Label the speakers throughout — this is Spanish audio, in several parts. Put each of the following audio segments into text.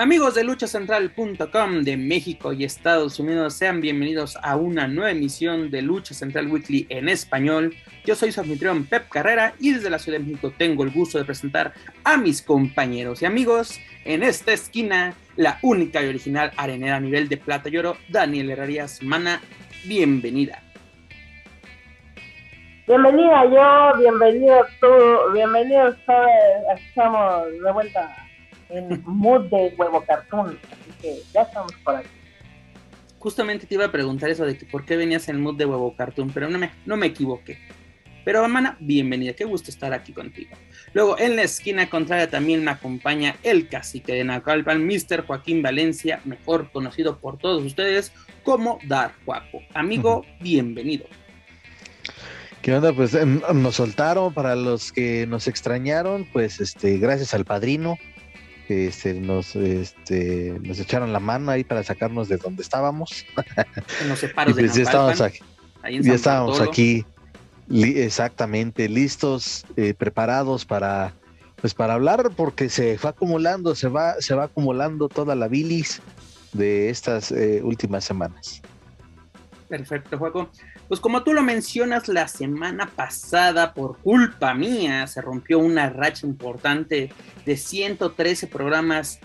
Speaker 1: Amigos de luchacentral.com de México y Estados Unidos, sean bienvenidos a una nueva emisión de Lucha Central Weekly en español. Yo soy su anfitrión Pep Carrera y desde la Ciudad de México tengo el gusto de presentar a mis compañeros y amigos. En esta esquina, la única y original arenera a nivel de plata y oro, Daniel Herrerías Mana. Bienvenida.
Speaker 2: Bienvenida yo, bienvenido tú, bienvenidos todos. Estamos de vuelta en mood de huevo cartoon. Así que ya estamos por aquí.
Speaker 1: Justamente te iba a preguntar eso de que por qué venías en mood de huevo cartoon, pero no me, no me equivoqué. Pero, hermana, bienvenida, qué gusto estar aquí contigo. Luego, en la esquina contraria también me acompaña el cacique de Nacalpan, Mr. Joaquín Valencia, mejor conocido por todos ustedes como Dar Juaco. Amigo, bienvenido.
Speaker 3: ¿Qué onda? Pues em, nos soltaron para los que nos extrañaron, pues este, gracias al padrino, que nos, este, nos echaron la mano ahí para sacarnos de donde estábamos.
Speaker 1: En los separos
Speaker 3: Y pues
Speaker 1: de
Speaker 3: ya estábamos aquí, ya estábamos
Speaker 1: Bartolo.
Speaker 3: aquí li- exactamente listos, eh, preparados para pues para hablar porque se fue acumulando, se va, se va acumulando toda la bilis de estas eh, últimas semanas.
Speaker 1: Perfecto, Juaco. Pues como tú lo mencionas, la semana pasada, por culpa mía, se rompió una racha importante de 113 programas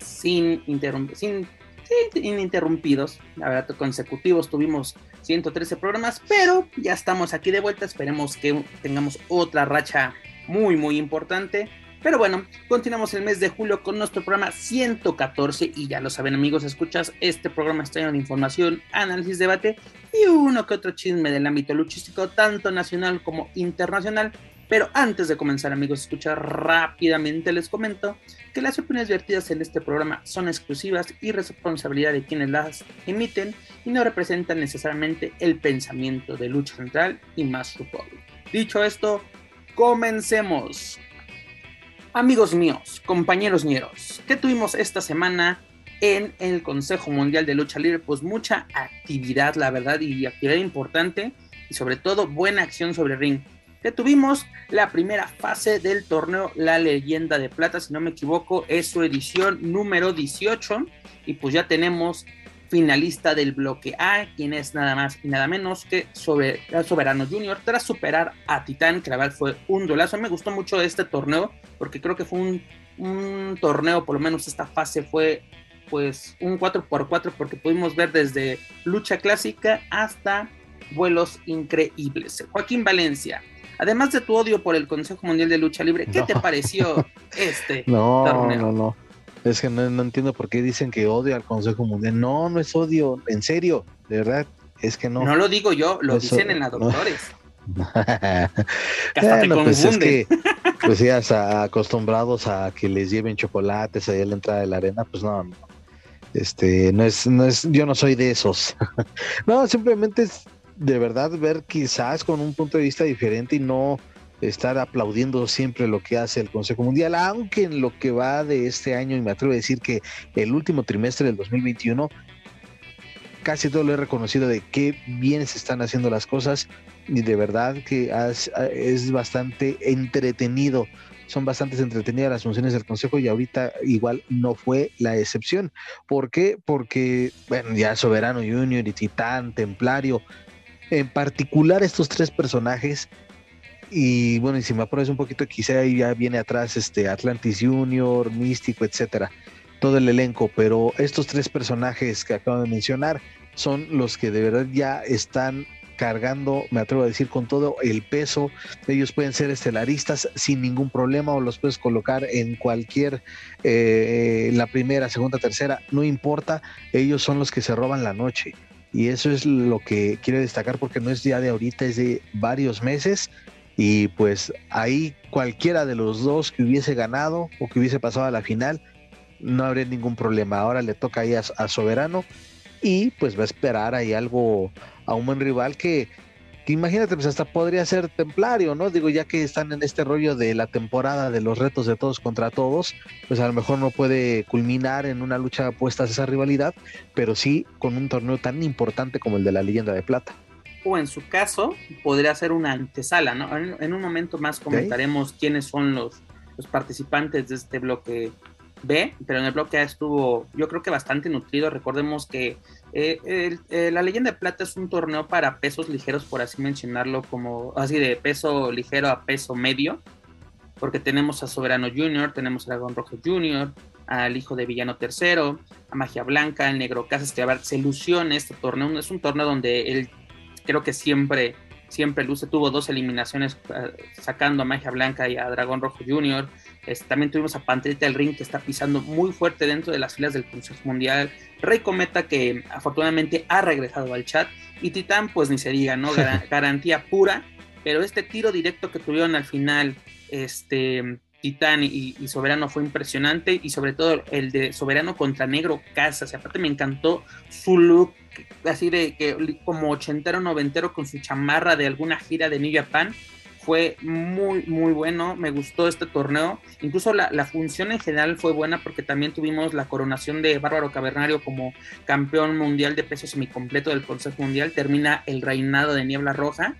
Speaker 1: sin, interrum- sin, sí, ininterrumpidos. La verdad, consecutivos tuvimos 113 programas, pero ya estamos aquí de vuelta. Esperemos que tengamos otra racha muy, muy importante. Pero bueno, continuamos el mes de julio con nuestro programa 114 y ya lo saben amigos, escuchas, este programa está lleno de información, análisis, debate y uno que otro chisme del ámbito luchístico, tanto nacional como internacional. Pero antes de comenzar amigos, escuchar rápidamente les comento que las opiniones vertidas en este programa son exclusivas y responsabilidad de quienes las emiten y no representan necesariamente el pensamiento de Lucha Central y más su. Dicho esto, comencemos. Amigos míos, compañeros ñeros, ¿qué tuvimos esta semana en el Consejo Mundial de Lucha Libre? Pues mucha actividad, la verdad, y actividad importante, y sobre todo buena acción sobre ring. Que tuvimos la primera fase del torneo La Leyenda de Plata, si no me equivoco, es su edición número 18, y pues ya tenemos finalista del bloque A, quien es nada más y nada menos que sobre, Soberano Junior, tras superar a Titán, que la verdad fue un duelazo. Me gustó mucho este torneo, porque creo que fue un, un torneo, por lo menos esta fase fue pues un 4x4, porque pudimos ver desde lucha clásica hasta vuelos increíbles. Joaquín Valencia, además de tu odio por el Consejo Mundial de Lucha Libre, ¿qué
Speaker 3: No.
Speaker 1: te pareció este?
Speaker 3: No,
Speaker 1: torneo.
Speaker 3: no, no. Es que no, no entiendo por qué dicen que odio al Consejo Mundial. No, no es odio, en serio, de verdad, es que no.
Speaker 1: No lo digo yo, lo dicen en la
Speaker 3: no.
Speaker 1: doctores. Que hasta te
Speaker 3: Bueno, pues es que, pues ya acostumbrados a que les lleven chocolates ahí a la entrada de la arena, pues no, no. Este, no es, no es, yo no soy de esos. no, simplemente es de verdad ver quizás con un punto de vista diferente y no estar aplaudiendo siempre lo que hace el Consejo Mundial, aunque en lo que va de este año, y me atrevo a decir que el último trimestre del 2021, casi todo lo he reconocido de qué bien se están haciendo las cosas y de verdad que es bastante entretenido. Son bastante entretenidas las funciones del Consejo y ahorita igual no fue la excepción. ¿Por qué? Porque, bueno, ya Soberano Junior y Titán, Templario, en particular estos tres personajes, y bueno, y si me apuras un poquito, quizá ahí ya viene atrás este Atlantis Junior, Místico, etcétera, todo el elenco, pero estos tres personajes que acabo de mencionar son los que de verdad ya están cargando, me atrevo a decir, con todo el peso. Ellos pueden ser estelaristas sin ningún problema o los puedes colocar en cualquier, eh, la primera, segunda, tercera, no importa, ellos son los que se roban la noche. Y eso es lo que quiero destacar porque no es ya de ahorita, es de varios meses. Y pues ahí cualquiera de los dos que hubiese ganado o que hubiese pasado a la final, no habría ningún problema. Ahora le toca ahí a, a Soberano y pues va a esperar ahí algo a un buen rival que, que imagínate, pues hasta podría ser templario, ¿no? Digo, ya que están en este rollo de la temporada de los retos de todos contra todos, pues a lo mejor no puede culminar en una lucha a esa rivalidad, pero sí con un torneo tan importante como el de la leyenda de plata.
Speaker 1: O en su caso, podría ser una antesala, ¿no? En, un momento más comentaremos quiénes son los, los participantes de este bloque B, pero en el bloque A estuvo, yo creo que bastante nutrido. Recordemos que eh, eh, la leyenda de plata es un torneo para pesos ligeros, por así mencionarlo, como así de peso ligero a peso medio, porque tenemos a Soberano Junior, tenemos a Dragón Rojo Junior, al hijo de Villano Tercero, a Magia Blanca, el Negro Casas, que a ver, se ilusiona este torneo. Es un torneo donde él creo que siempre siempre luce, tuvo dos eliminaciones eh, sacando a Magia Blanca y a Dragón Rojo Junior. también tuvimos a Panterita del Ring que está pisando muy fuerte dentro de las filas del Consejo Mundial. Rey Cometa que afortunadamente ha regresado al chat. Y Titán, pues ni se diga, ¿no? garantía pura. Pero este tiro directo que tuvieron al final, este Titán y, Soberano fue impresionante. Y sobre todo el de Soberano contra Negro Casas. Aparte me encantó su look así de que como ochentero, noventero con su chamarra de alguna gira de New Japan. Fue muy, muy bueno. Me gustó este torneo. Incluso la, función en general fue buena porque también tuvimos la coronación de Bárbaro Cavernario como campeón mundial de peso semicompleto del Consejo Mundial. Termina el reinado de Niebla Roja.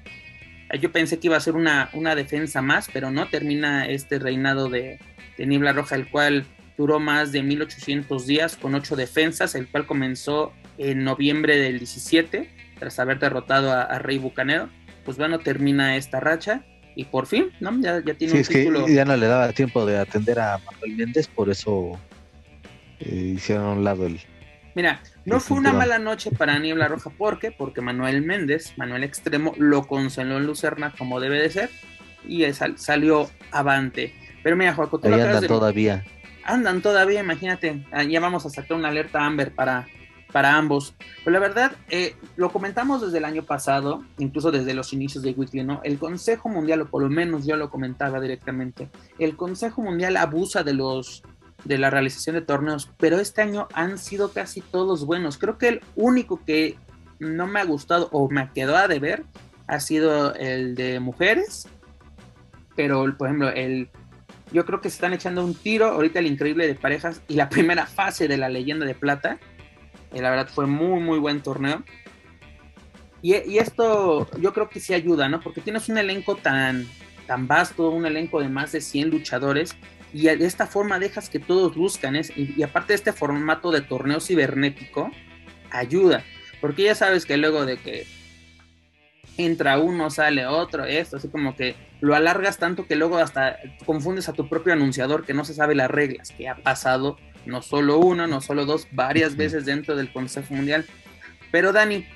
Speaker 1: Yo pensé que iba a ser una, una defensa más, pero no. Termina este reinado de, de Niebla Roja, el cual duró más de 1800 días con ocho defensas, el cual comenzó en noviembre del 17, tras haber derrotado a, Rey Bucanero. Pues bueno, termina esta racha y por fin, ¿no? Ya, ya tiene
Speaker 3: sí, es que ya no le daba tiempo de atender a Manuel Méndez, por eso eh, hicieron a un lado el.
Speaker 1: Mira, no fue una mala noche para Niebla Roja, ¿por qué? Porque Manuel Méndez, Manuel Extremo, lo consoló en Lucerna como debe de ser y salió avante. Pero mira, Joaco,
Speaker 3: tú Ahí andan todavía.
Speaker 1: Andan todavía, imagínate. Ah, ya vamos a sacar una alerta Amber para, para ambos. Pero la verdad, eh, lo comentamos desde el año pasado, incluso desde los inicios de Weekly, ¿no? El Consejo Mundial, o por lo menos yo lo comentaba directamente, el Consejo Mundial abusa de los de la realización de torneos, pero este año han sido casi todos buenos. Creo que el único que no me ha gustado o me quedó a deber ha sido el de mujeres, pero por ejemplo, el yo creo que se están echando un tiro ahorita el increíble de parejas y la primera fase de la leyenda de plata eh, la verdad fue muy, muy buen torneo. Y, esto yo creo que sí ayuda, ¿no? Porque tienes un elenco tan, tan vasto, un elenco de más de 100 luchadores, y de esta forma dejas que todos buscan, y, aparte de este formato de torneo cibernético, ayuda. Porque ya sabes que luego de que entra uno, sale otro, esto, así como que lo alargas tanto que luego hasta confundes a tu propio anunciador que no se sabe las reglas, que ha pasado no solo uno, no solo dos, varias veces dentro del Consejo Mundial. Pero Dani,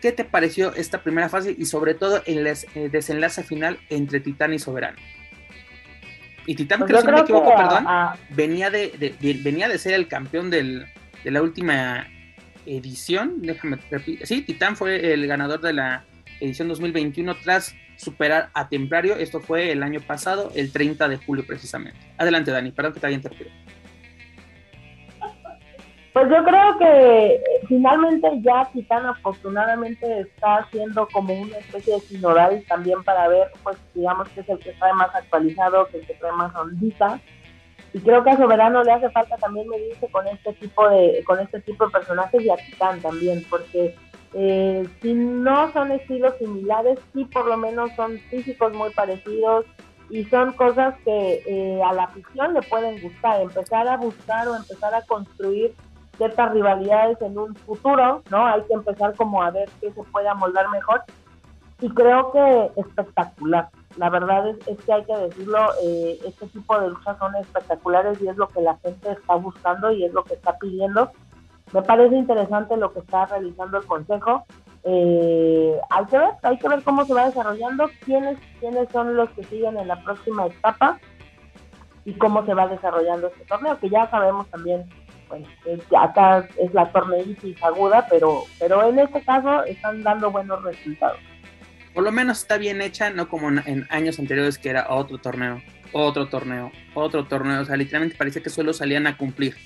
Speaker 1: ¿qué te pareció esta primera fase y sobre todo el, desenlace final entre Titán y Soberano? Y Titán, pues creo, que me equivoco, perdón, venía, de, venía de ser el campeón de la última edición. Déjame repetir. Sí, Titán fue el ganador de la edición 2021 tras superar a Templario. Esto fue el año pasado, el 30 de julio precisamente. Adelante, Dani, perdón que te haya interrumpido.
Speaker 2: Pues yo creo que eh, finalmente ya Titán afortunadamente está haciendo como una especie de sinoral también para ver, pues digamos que es el que está más actualizado, que el que trae más ondita. Y creo que a Soberano le hace falta también medirse con este tipo de, con este tipo de personajes y a Titán también, porque eh, si no son estilos similares, sí por lo menos son físicos muy parecidos y son cosas que eh, a la afición le pueden gustar, empezar a buscar o empezar a construir ciertas rivalidades en un futuro, ¿no? Hay que empezar como a ver qué se puede amoldar mejor. Y creo que espectacular. La verdad es, que hay que decirlo, eh, este tipo de luchas son espectaculares y es lo que la gente está buscando y es lo que está pidiendo. Me parece interesante lo que está realizando el Consejo. Eh, hay que ver, hay que ver cómo se va desarrollando, quiénes, quiénes son los que siguen en la próxima etapa y cómo se va desarrollando este torneo, que ya sabemos también bueno, acá es la torneitis aguda, pero, pero en este caso están dando buenos resultados.
Speaker 1: Por lo menos está bien hecha, no como en años anteriores que era otro torneo, otro torneo, otro torneo. O sea, literalmente parece que solo salían a cumplir.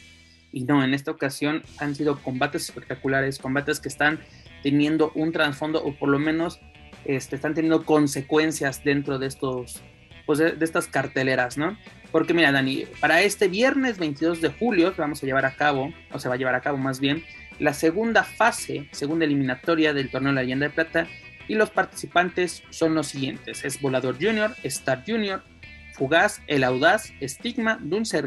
Speaker 1: Y no, en esta ocasión han sido combates espectaculares, combates que están teniendo un trasfondo o por lo menos este, están teniendo consecuencias dentro de estos, pues de, estas carteleras, ¿no? Porque mira, Dani, para este viernes 22 de julio vamos a llevar a cabo, o se va a llevar a cabo más bien, la segunda fase, segunda eliminatoria del torneo La Leyenda de Plata, y los participantes son los siguientes: es Volador Junior, Star Junior, Fugaz, El Audaz, Estigma, Dulce,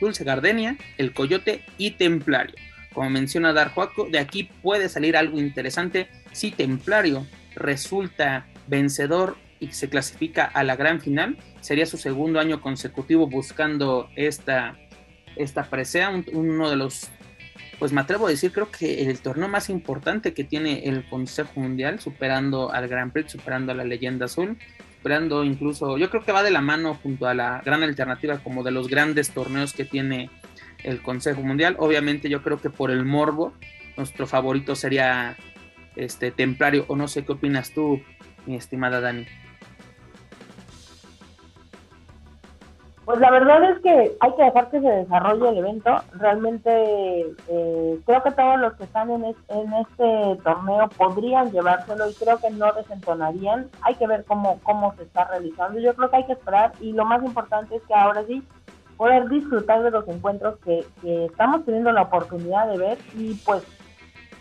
Speaker 1: Dulce Gardenia, El Coyote y Templario. Como menciona Darjuaco, de aquí puede salir algo interesante si Templario resulta vencedor y se clasifica a la gran final. Sería su segundo año consecutivo buscando esta, esta presea, uno de los, pues me atrevo a decir, creo que el torneo más importante que tiene el Consejo Mundial, superando al Grand Prix, superando a la Leyenda Azul, superando incluso, yo creo que va de la mano junto a la gran alternativa como de los grandes torneos que tiene el Consejo Mundial. Obviamente yo creo que por el morbo, nuestro favorito sería este Templario, o no sé qué opinas tú, mi estimada Dani.
Speaker 2: Pues la verdad es que hay que dejar que se desarrolle el evento. Realmente eh, creo que todos los que están en, en, este torneo podrían llevárselo y creo que no desentonarían. Hay que ver cómo, cómo se está realizando. Yo creo que hay que esperar y lo más importante es que ahora sí poder disfrutar de los encuentros que, que estamos teniendo la oportunidad de ver y pues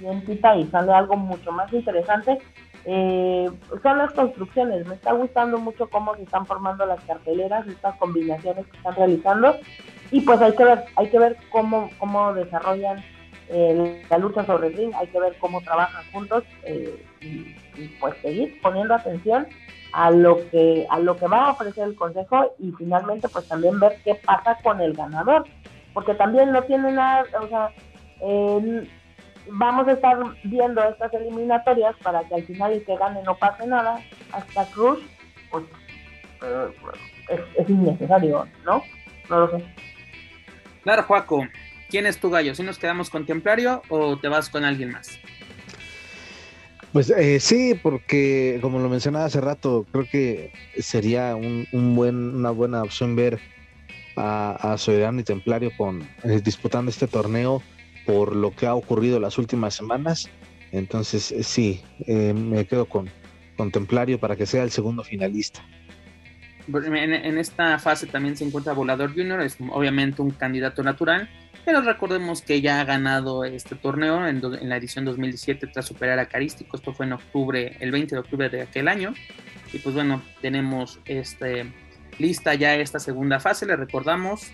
Speaker 2: bien quita y sale algo mucho más interesante eh, son las construcciones. Me está gustando mucho cómo se están formando las carteleras, estas combinaciones que están realizando. Y pues hay que ver, hay que ver cómo, cómo desarrollan eh, la lucha sobre el ring, hay que ver cómo trabajan juntos eh, y, pues seguir poniendo atención a lo que a lo que va a ofrecer el consejo y finalmente pues también ver qué pasa con el ganador porque también no tiene nada o sea eh, vamos a estar viendo estas eliminatorias para que al final el que gane no pase nada, hasta Cruz, pues eh, es, innecesario, ¿no? No lo sé.
Speaker 1: Claro, Juaco, ¿quién es tu gallo? ¿Si nos quedamos con Templario o te vas con alguien más?
Speaker 3: Pues eh, sí, porque como lo mencionaba hace rato, creo que sería un, buen, una buena opción ver a, a Soberano y Templario con, eh, disputando este torneo por lo que ha ocurrido las últimas semanas. Entonces, eh, sí, eh, me quedo con, Templario para que sea el segundo finalista.
Speaker 1: En, esta fase también se encuentra Volador Junior, es obviamente un candidato natural, pero recordemos que ya ha ganado este torneo en, la edición 2017 tras superar a Carístico, esto fue en octubre, el 20 de octubre de aquel año, y pues bueno, tenemos este, lista ya esta segunda fase, le recordamos,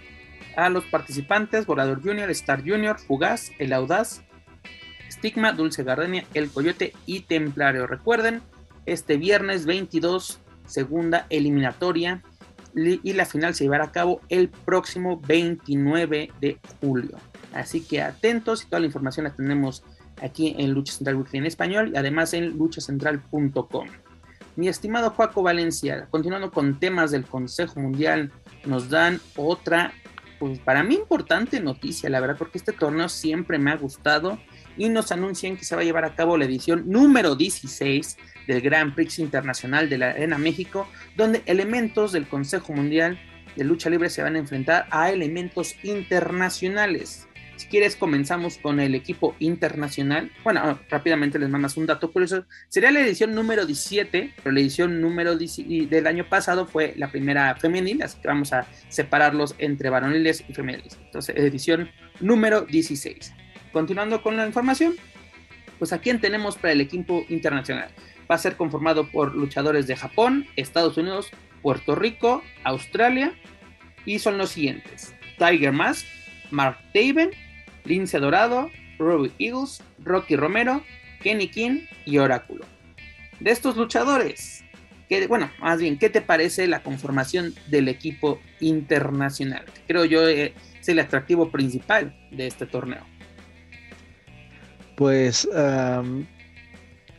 Speaker 1: a los participantes, Volador Junior, Star Junior, Fugaz, El Audaz, Stigma, Dulce Gardenia, El Coyote y Templario. Recuerden, este viernes 22, segunda eliminatoria y la final se llevará a cabo el próximo 29 de julio. Así que atentos y toda la información la tenemos aquí en Lucha Central Weekly en español y además en luchacentral.com. Mi estimado Juaco Valencia, continuando con temas del Consejo Mundial, nos dan otra pues para mí importante noticia, la verdad, porque este torneo siempre me ha gustado y nos anuncian que se va a llevar a cabo la edición número 16 del Grand Prix Internacional de la Arena México, donde elementos del Consejo Mundial de Lucha Libre se van a enfrentar a elementos internacionales. Si quieres, comenzamos con el equipo internacional. Bueno, ah, rápidamente les mandas un dato curioso. Sería la edición número 17, pero la edición número del año pasado fue la primera femenil, así que vamos a separarlos entre varoniles y femeniles. Entonces, edición número 16. Continuando con la información, pues a quién tenemos para el equipo internacional. Va a ser conformado por luchadores de Japón, Estados Unidos, Puerto Rico, Australia y son los siguientes. Tiger Mask, Mark Taven, Lince Dorado, Ruby Eagles, Rocky Romero, Kenny King y Oráculo. De estos luchadores, bueno, más bien, ¿qué te parece la conformación del equipo internacional? Creo yo eh, es el atractivo principal de este torneo.
Speaker 3: Pues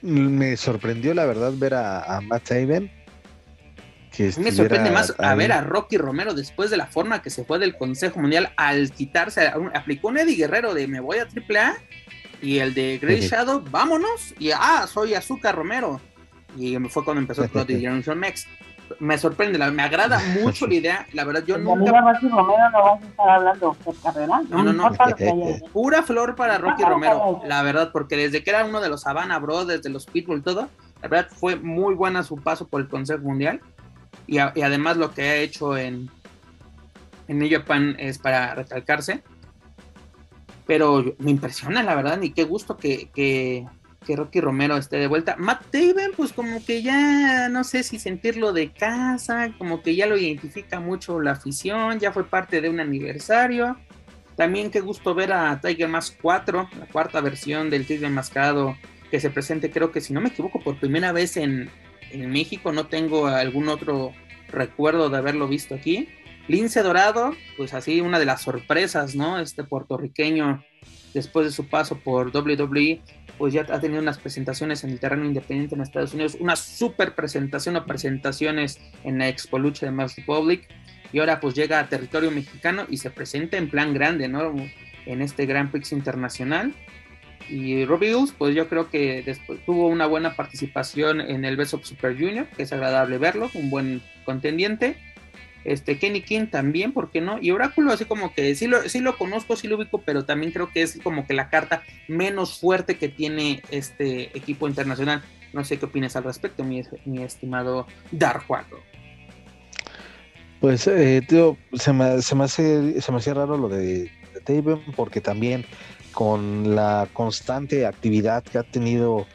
Speaker 3: me sorprendió la verdad ver a, Matt Taven
Speaker 1: me sorprende más a ver a Rocky Romero después de la forma que se fue del Consejo Mundial al quitarse, aplicó un Eddie Guerrero de me voy a AAA y el de Grey Shadow, vámonos, y ah, soy Azúcar Romero. Y fue cuando empezó el de Generation Max. Me sorprende, me agrada mucho la idea. La verdad, yo nunca.
Speaker 2: Rocky Romero no vas a estar hablando de carrera. No, no, no.
Speaker 1: Pura flor para Rocky Romero, la verdad, porque desde que era uno de los Havana Brothers, de los Pitbull, todo, La verdad fue muy buena su paso por el Consejo Mundial y, además lo que ha hecho en, en New Japan es para recalcarse. Pero me impresiona, la verdad, y qué gusto que, que, que Rocky Romero esté de vuelta. Matt Taven, pues como que ya no sé si sentirlo de casa, como que ya lo identifica mucho la afición, ya fue parte de un aniversario. También qué gusto ver a Tiger Mask 4, la cuarta versión del Tigre Enmascarado que se presente, creo que si no me equivoco, por primera vez en, en México. No tengo algún otro recuerdo de haberlo visto aquí. Lince Dorado, pues así una de las sorpresas, ¿no? Este puertorriqueño, después de su paso por WWE, pues ya ha tenido unas presentaciones en el terreno independiente en Estados Unidos, una super presentación o presentaciones en la Expo Lucha de Mass Republic, y ahora pues llega a territorio mexicano y se presenta en plan grande, ¿no? En este Grand Prix internacional. Y Robbie Hills, pues yo creo que después tuvo una buena participación en el Best of Super Junior, que es agradable verlo, un buen contendiente. Este Kenny King también, ¿por qué no? Y Oráculo, así como que sí lo, sí lo conozco, sí lo ubico, pero también creo que es como que la carta menos fuerte que tiene este equipo internacional. No sé qué opinas al respecto, mi, estimado Dar
Speaker 3: Pues, eh, tío, se me, se me, hace, se me hacía raro lo de, de porque también con la constante actividad que ha tenido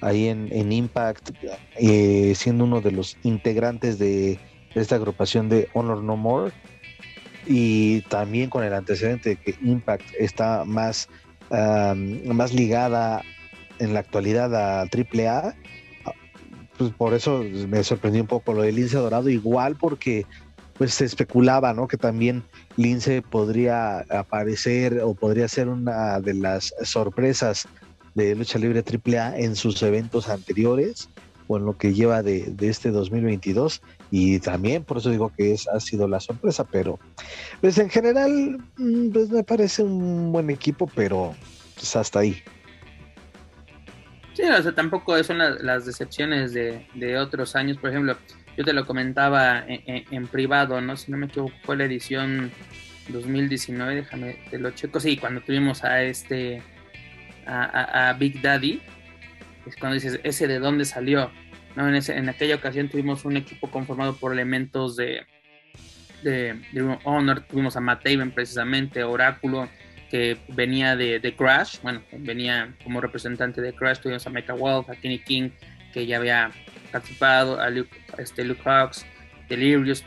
Speaker 3: ahí en, Impact, eh, siendo uno de los integrantes de esta agrupación de Honor No More, y también con el antecedente de que Impact está más, más ligada en la actualidad a AAA, pues por eso me sorprendió un poco lo del Lince Dorado, igual porque pues se especulaba, ¿no? Que también Lince podría aparecer o podría ser una de las sorpresas de lucha libre AAA en sus eventos anteriores o en lo que lleva de, este 2022 y también por eso digo que es, ha sido la sorpresa, pero pues en general mm, pues me parece un buen equipo, pero pues hasta ahí.
Speaker 1: Sí, o sea, tampoco son las, decepciones de, de otros años, por ejemplo, yo te lo comentaba en, privado, ¿no? Si no me equivoco, fue la edición 2019, déjame, te lo checo. Sí, cuando tuvimos a este, a, Big Daddy, es cuando dices, ese de dónde salió, ¿no? En, ese, en aquella ocasión tuvimos un equipo conformado por elementos de, de, Honor, tuvimos a Matt Taven precisamente, Oráculo, que venía de, de, Crash, bueno, venía como representante de Crash, tuvimos a Mecha Wolf, a Kenny King, que ya había participado, a Luke, este, Luke Hawks, Delirious,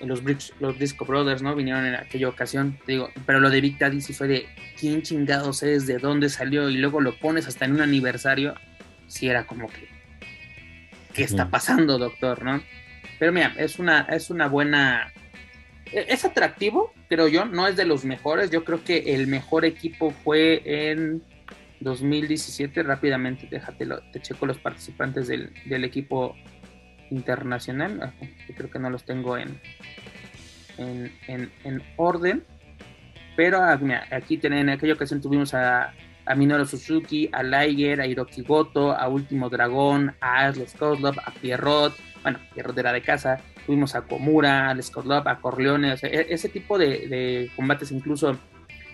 Speaker 1: los, los Disco Brothers, ¿no? Vinieron en aquella ocasión, te digo, pero lo de Big Daddy sí fue de quién chingados es, de dónde salió, y luego lo pones hasta en un aniversario, sí era como que, ¿qué está pasando, doctor, no? Pero mira, es una, es una buena, e, es atractivo, creo yo, no es de los mejores, yo creo que el mejor equipo fue en 2017, rápidamente, déjatelo, te checo los participantes del, equipo internacional, ah, creo que no los tengo en, en, orden, pero ah, aquí en aquella ocasión tuvimos a, a Minoru Suzuki, a Liger, a Hiroki Goto, a Último Dragón, a Ashley Skotlov, a Pierrot, bueno, Pierrot era de casa, tuvimos a Komura, a Skotlov, a Corleone, e, ese tipo de, combates incluso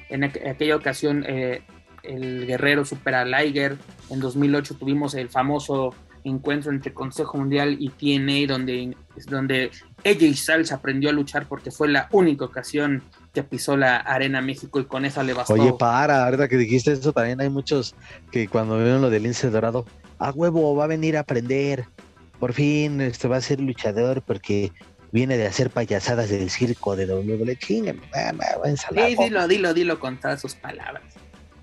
Speaker 1: en aquella ocasión eh, el guerrero supera a Liger. En 2008 tuvimos el famoso encuentro entre Consejo Mundial y TNA, donde, donde y Styles aprendió a luchar porque fue la única ocasión que pisó la Arena México y con esa le bastó.
Speaker 3: Oye, para, ahorita que dijiste eso, también hay muchos que cuando vieron lo del lince dorado, a huevo, va a venir a aprender. Por fin este va a ser luchador porque viene de hacer payasadas del circo de WWE.
Speaker 1: Sí, dilo, dilo, dilo con todas sus palabras.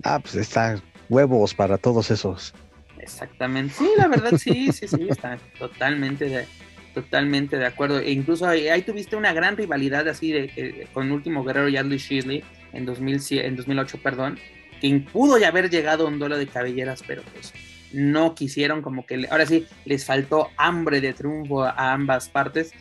Speaker 3: Ah, pues están huevos para todos esos.
Speaker 1: Exactamente. Sí, la verdad sí, sí, sí, está totalmente de, totalmente de acuerdo. E incluso ahí, tuviste una gran rivalidad así de, con el último guerrero Yadley Shisley en, 2000, en 2008, perdón, que pudo ya haber llegado un duelo de cabelleras, pero pues no quisieron, como que ahora sí les faltó hambre de triunfo a ambas partes,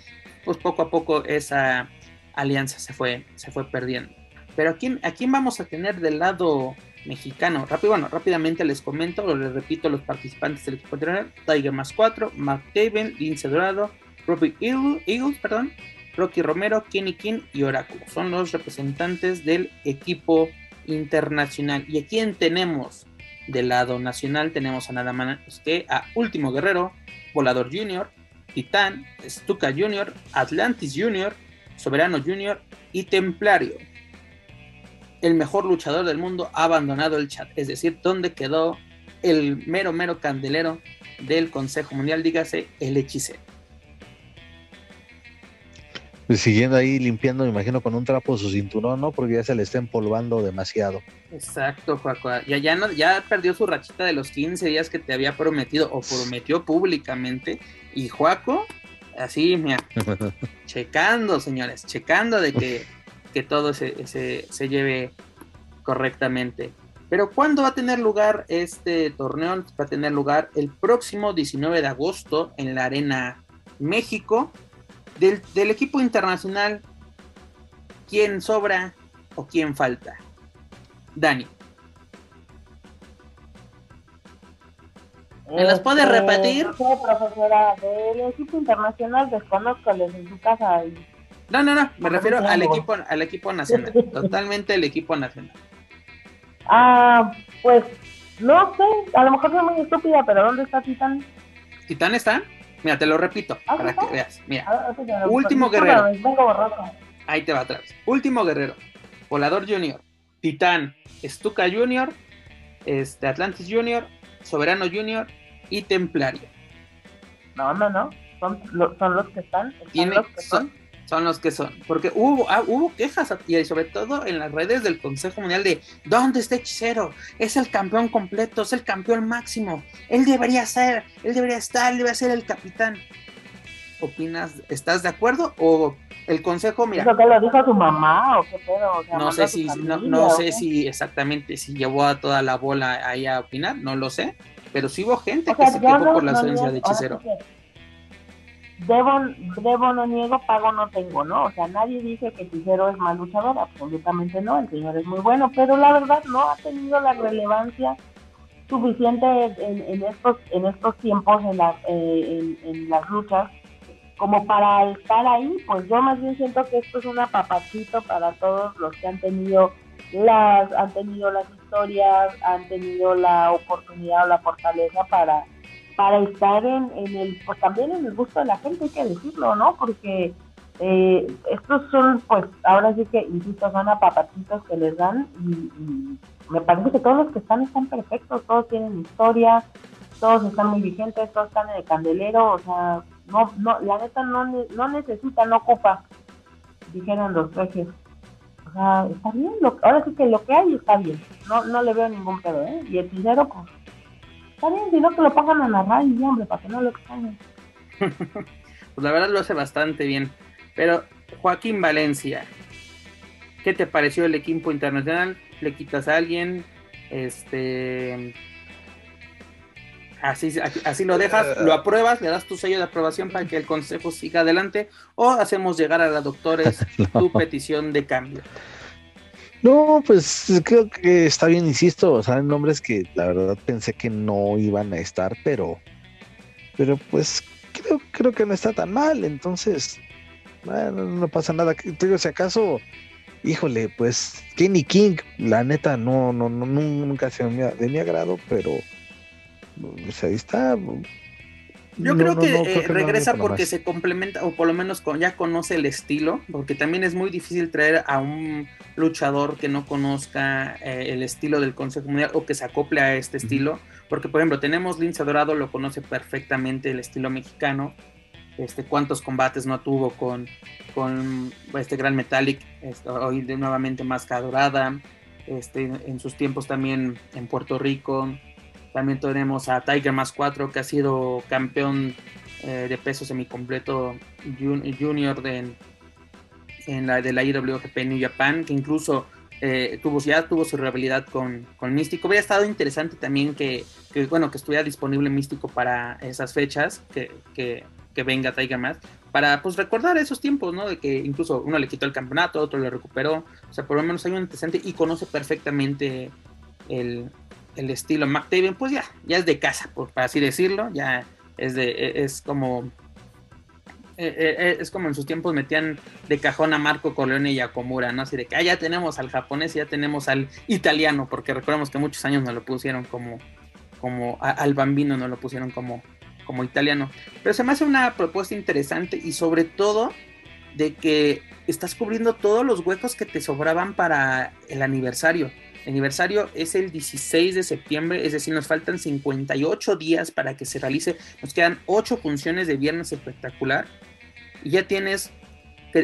Speaker 1: pues poco a poco esa alianza se fue, se fue perdiendo. Pero ¿a quién, ¿a quién vamos a tener del lado mexicano. Rápido, bueno, rápidamente les comento, o les repito los participantes del equipo anterior, Tiger más 4, Matt Taven, Lince Dorado, Robbie Eagles, perdón, Rocky Romero, Kenny King y Oráculo. Son los representantes del equipo internacional. ¿Y a quién tenemos? Del lado nacional tenemos a nada más que a Último Guerrero, Volador Junior, Titán, Stuka Junior, Atlantis Junior, Soberano Junior y Templario. El mejor luchador del mundo ha abandonado el chat, es decir, ¿dónde quedó el mero, mero candelero del Consejo Mundial? Dígase, el hechicero.
Speaker 3: Pues siguiendo ahí limpiando, me imagino, con un trapo su cinturón, ¿no? Porque ya se le está empolvando demasiado.
Speaker 1: Exacto, Juaco. Ya, ya, no, ya perdió su rachita de los 15 días que te había prometido o prometió públicamente. Y Juaco, así, mira, checando, señores, checando de que, que todo se, se, se lleve correctamente. Pero ¿cuándo va a tener lugar este torneo? Va a tener lugar el próximo 19 de agosto en la Arena México del, equipo internacional, ¿quién sobra o quién falta? Dani. ¿Me las puede este, repetir?
Speaker 2: profesora, del equipo internacional desconozco en su casa.
Speaker 1: No, no, no, me refiero al equipo, al equipo nacional, totalmente el equipo nacional.
Speaker 2: Ah, pues no sé, a lo mejor soy muy estúpida, pero ¿dónde está Titán?
Speaker 1: ¿Titán está? Mira, te lo repito ah, para que veas. Mira, ah, último guerrero. Ahí te va atrás. Último guerrero. Volador Junior, Titán, Stuka Junior, este, Atlantis Junior, Soberano Junior y Templario.
Speaker 2: No, no, no. Son, son los que están. Son los que son
Speaker 1: son los que son. Porque hubo, ah, hubo quejas, y sobre todo en las redes del Consejo Mundial, de ¿dónde está Hechicero? Es el campeón completo, es el campeón máximo. Él debería ser, él debería estar, él debería ser el capitán. ¿Opinas? ¿Estás de acuerdo? ¿O el consejo, mira.
Speaker 2: ¿Eso que lo dijo su mamá o qué pedo?
Speaker 1: no sé si, no, sé si exactamente si llevó a toda la bola ahí a opinar, no lo sé. Pero sí hubo gente que se quejó por la ausencia de hechicero
Speaker 2: debo, debo no niego, pago no tengo, ¿no? O sea, nadie dice que Hechicero es mal luchador, absolutamente no, el señor es muy bueno, pero la verdad no ha tenido la relevancia suficiente en, estos en estos tiempos en, la, eh, en, las luchas como para estar ahí, pues yo más bien siento que esto es un apapachito para todos los que han tenido las han tenido las historias, han tenido la oportunidad o la fortaleza para para estar en, el, pues también en el gusto de la gente, hay que decirlo, ¿no? Porque eh, estos son, pues, ahora sí que, insisto, son apapatitos que les dan y, me parece que todos los que están están perfectos, todos tienen historia, todos están muy vigentes, todos están en el candelero, o sea, no, no, la neta no, no necesita, no ocupa, dijeron los precios. O sea, está bien, lo, ahora sí que lo que hay está bien, no, no le veo ningún pedo, ¿eh? Y el dinero, pues, Está bien, sino que lo pongan a narrar y hombre, para que no lo extrañen.
Speaker 1: pues la verdad lo hace bastante bien. Pero, Joaquín Valencia, ¿qué te pareció el equipo internacional? ¿Le quitas a alguien? Este. Así, así lo dejas, lo apruebas, le das tu sello de aprobación para que el consejo siga adelante, o hacemos llegar a los doctores tu petición de cambio.
Speaker 3: No, pues creo que está bien, insisto, o sea, nombres que la verdad pensé que no iban a estar, pero, pero pues creo, creo que no está tan mal, entonces, no pasa nada. Digo, si acaso, híjole, pues Kenny King, la neta, no, no, no nunca se de mi agrado, pero pues ahí está,
Speaker 1: yo creo que eh, regresa porque se complementa, o por lo menos ya conoce el estilo, porque también es muy difícil traer a un luchador que no conozca eh, el estilo del Consejo Mundial o que se acople a este estilo, porque por ejemplo tenemos Lince Dorado, lo conoce perfectamente el estilo mexicano, este, cuántos combates no tuvo con, con este Gran Metallic, este, hoy de nuevamente Máscara Dorada, este, en sus tiempos también en Puerto Rico, también tenemos a Tiger Más 4, que ha sido campeón eh, de peso semicompleto junior de, en la, de la IWGP New Japan, que incluso eh, tuvo, ya tuvo su rivalidad con, con Místico. Hubiera estado interesante también que, bueno, que estuviera disponible Místico para esas fechas, que, que, que venga Tiger Mask, para pues recordar esos tiempos, ¿no? De que incluso uno le quitó el campeonato, otro lo recuperó, o sea, por lo menos hay un interesante y conoce perfectamente el, el estilo McTaven, pues ya, ya es de casa, por así decirlo, ya es de, e, es como e, e, es como en sus tiempos metían de cajón a Marco Corleone y a Komura, ¿no? Así de que ah, ya tenemos al japonés y ya tenemos al italiano, porque recordemos que muchos años nos lo pusieron como, como al bambino nos lo pusieron como, como italiano. Pero se me hace una propuesta interesante y sobre todo de que estás cubriendo todos los huecos que te sobraban para el aniversario. El aniversario es el 16 de septiembre, es decir, nos faltan 58 días para que se realice. Nos quedan 8 funciones de viernes espectacular. Y ya tienes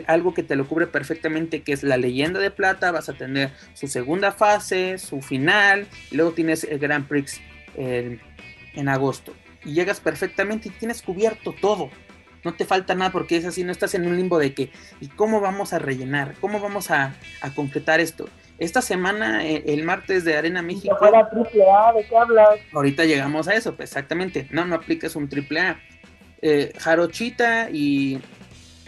Speaker 1: algo que te lo cubre perfectamente, que es la leyenda de plata. Vas a tener su segunda fase, su final. Y luego tienes el Grand Prix en agosto. Y llegas perfectamente y tienes cubierto todo no te falta nada porque es así, no estás en un limbo de que, ¿y cómo vamos a rellenar? ¿Cómo vamos a concretar esto? Esta semana, eh, el martes de Arena México.
Speaker 2: triple A, ¿de qué hablas?
Speaker 1: Ahorita llegamos a eso, pues, exactamente. No, no aplicas un triple A. Eh, Jarochita y,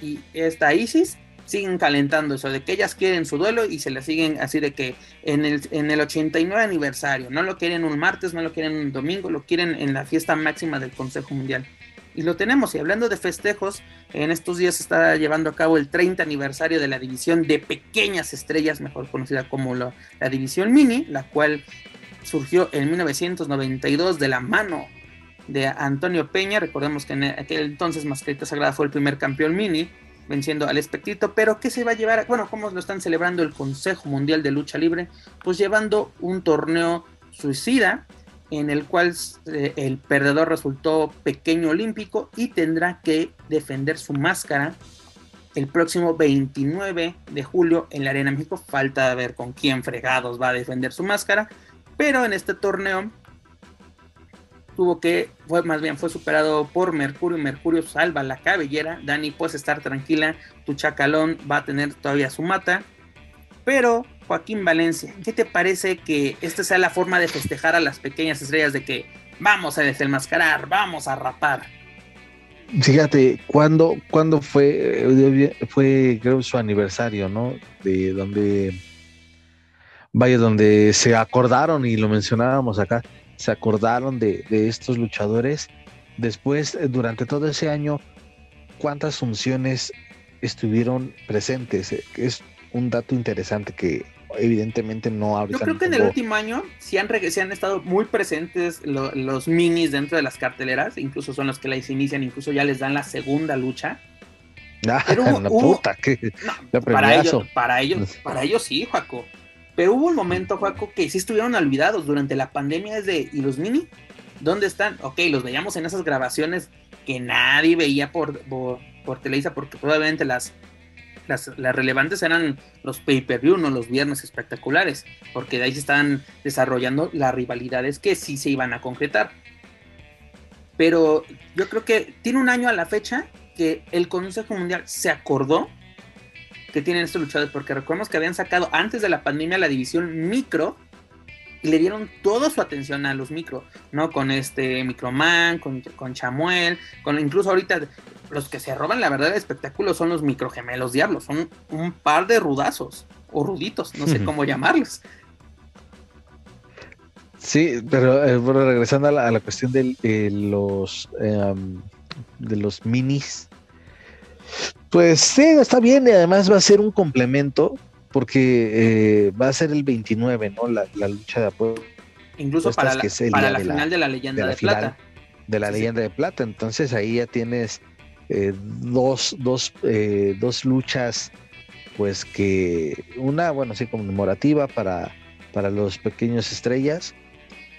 Speaker 1: y esta Isis siguen calentando eso, de que ellas quieren su duelo y se la siguen así de que en el, en el 89 aniversario, no lo quieren un martes, no lo quieren un domingo, lo quieren en la fiesta máxima del Consejo Mundial y lo tenemos. Y hablando de festejos, en estos días se está llevando a cabo el 30 aniversario de la división de pequeñas estrellas, mejor conocida como la, división mini, la cual surgió en 1992 de la mano de Antonio Peña. Recordemos que en aquel entonces Mascarita Sagrada fue el primer campeón mini, venciendo al Espectrito. Pero ¿qué se va a llevar? Bueno, ¿cómo lo están celebrando el Consejo Mundial de Lucha Libre? Pues llevando un torneo suicida en el cual eh, el perdedor resultó pequeño olímpico y tendrá que defender su máscara el próximo 29 de julio en la Arena México. Falta ver con quién fregados va a defender su máscara, pero en este torneo tuvo que, fue más bien fue superado por Mercurio. Mercurio salva la cabellera. Dani, puedes estar tranquila, tu chacalón va a tener todavía su mata, pero Joaquín Valencia, ¿qué te parece que esta sea la forma de festejar a las pequeñas estrellas de que vamos a desenmascarar, vamos a rapar?
Speaker 3: Fíjate, ¿cuándo, cuando fue, fue creo su aniversario, ¿no? De donde, vaya, donde se acordaron y lo mencionábamos acá, se acordaron de, estos luchadores. Después, durante todo ese año, ¿cuántas funciones estuvieron presentes? Es un dato interesante que evidentemente no
Speaker 1: ahorita. Yo creo que en el último año sí han, han estado muy presentes los minis dentro de las carteleras, incluso son los que las inician, incluso ya les dan la segunda lucha.
Speaker 3: Ah, Pero puta,
Speaker 1: para ellos, para ellos, para ellos sí, Juaco. Pero hubo un momento, Juaco, que sí estuvieron olvidados durante la pandemia es de, ¿y los mini? ¿Dónde están? Ok, los veíamos en esas grabaciones que nadie veía por, por, por Televisa porque probablemente las, las, relevantes eran los pay-per-view, no los viernes espectaculares, porque de ahí se estaban desarrollando las rivalidades que sí se iban a concretar. Pero yo creo que tiene un año a la fecha que el Consejo Mundial se acordó que tienen estos luchadores, porque recordemos que habían sacado antes de la pandemia la división micro y le dieron toda su atención a los micro, ¿no? Con este Microman, con, con Chamuel, con incluso ahorita los que se roban la verdad del espectáculo son los microgemelos diablos, son un par de rudazos o ruditos, no sé cómo llamarlos.
Speaker 3: Sí, pero eh, bueno, regresando a la, cuestión de, los em, de los minis, pues sí, está bien y además va a ser un complemento porque eh, va a ser el 29, ¿no? La, lucha de apoyo.
Speaker 1: Incluso para la, para la final de la leyenda de, plata.
Speaker 3: De la leyenda de plata, entonces ahí ya tienes eh, dos, dos, eh, dos luchas, pues que una, bueno, sí, conmemorativa para, para los pequeños estrellas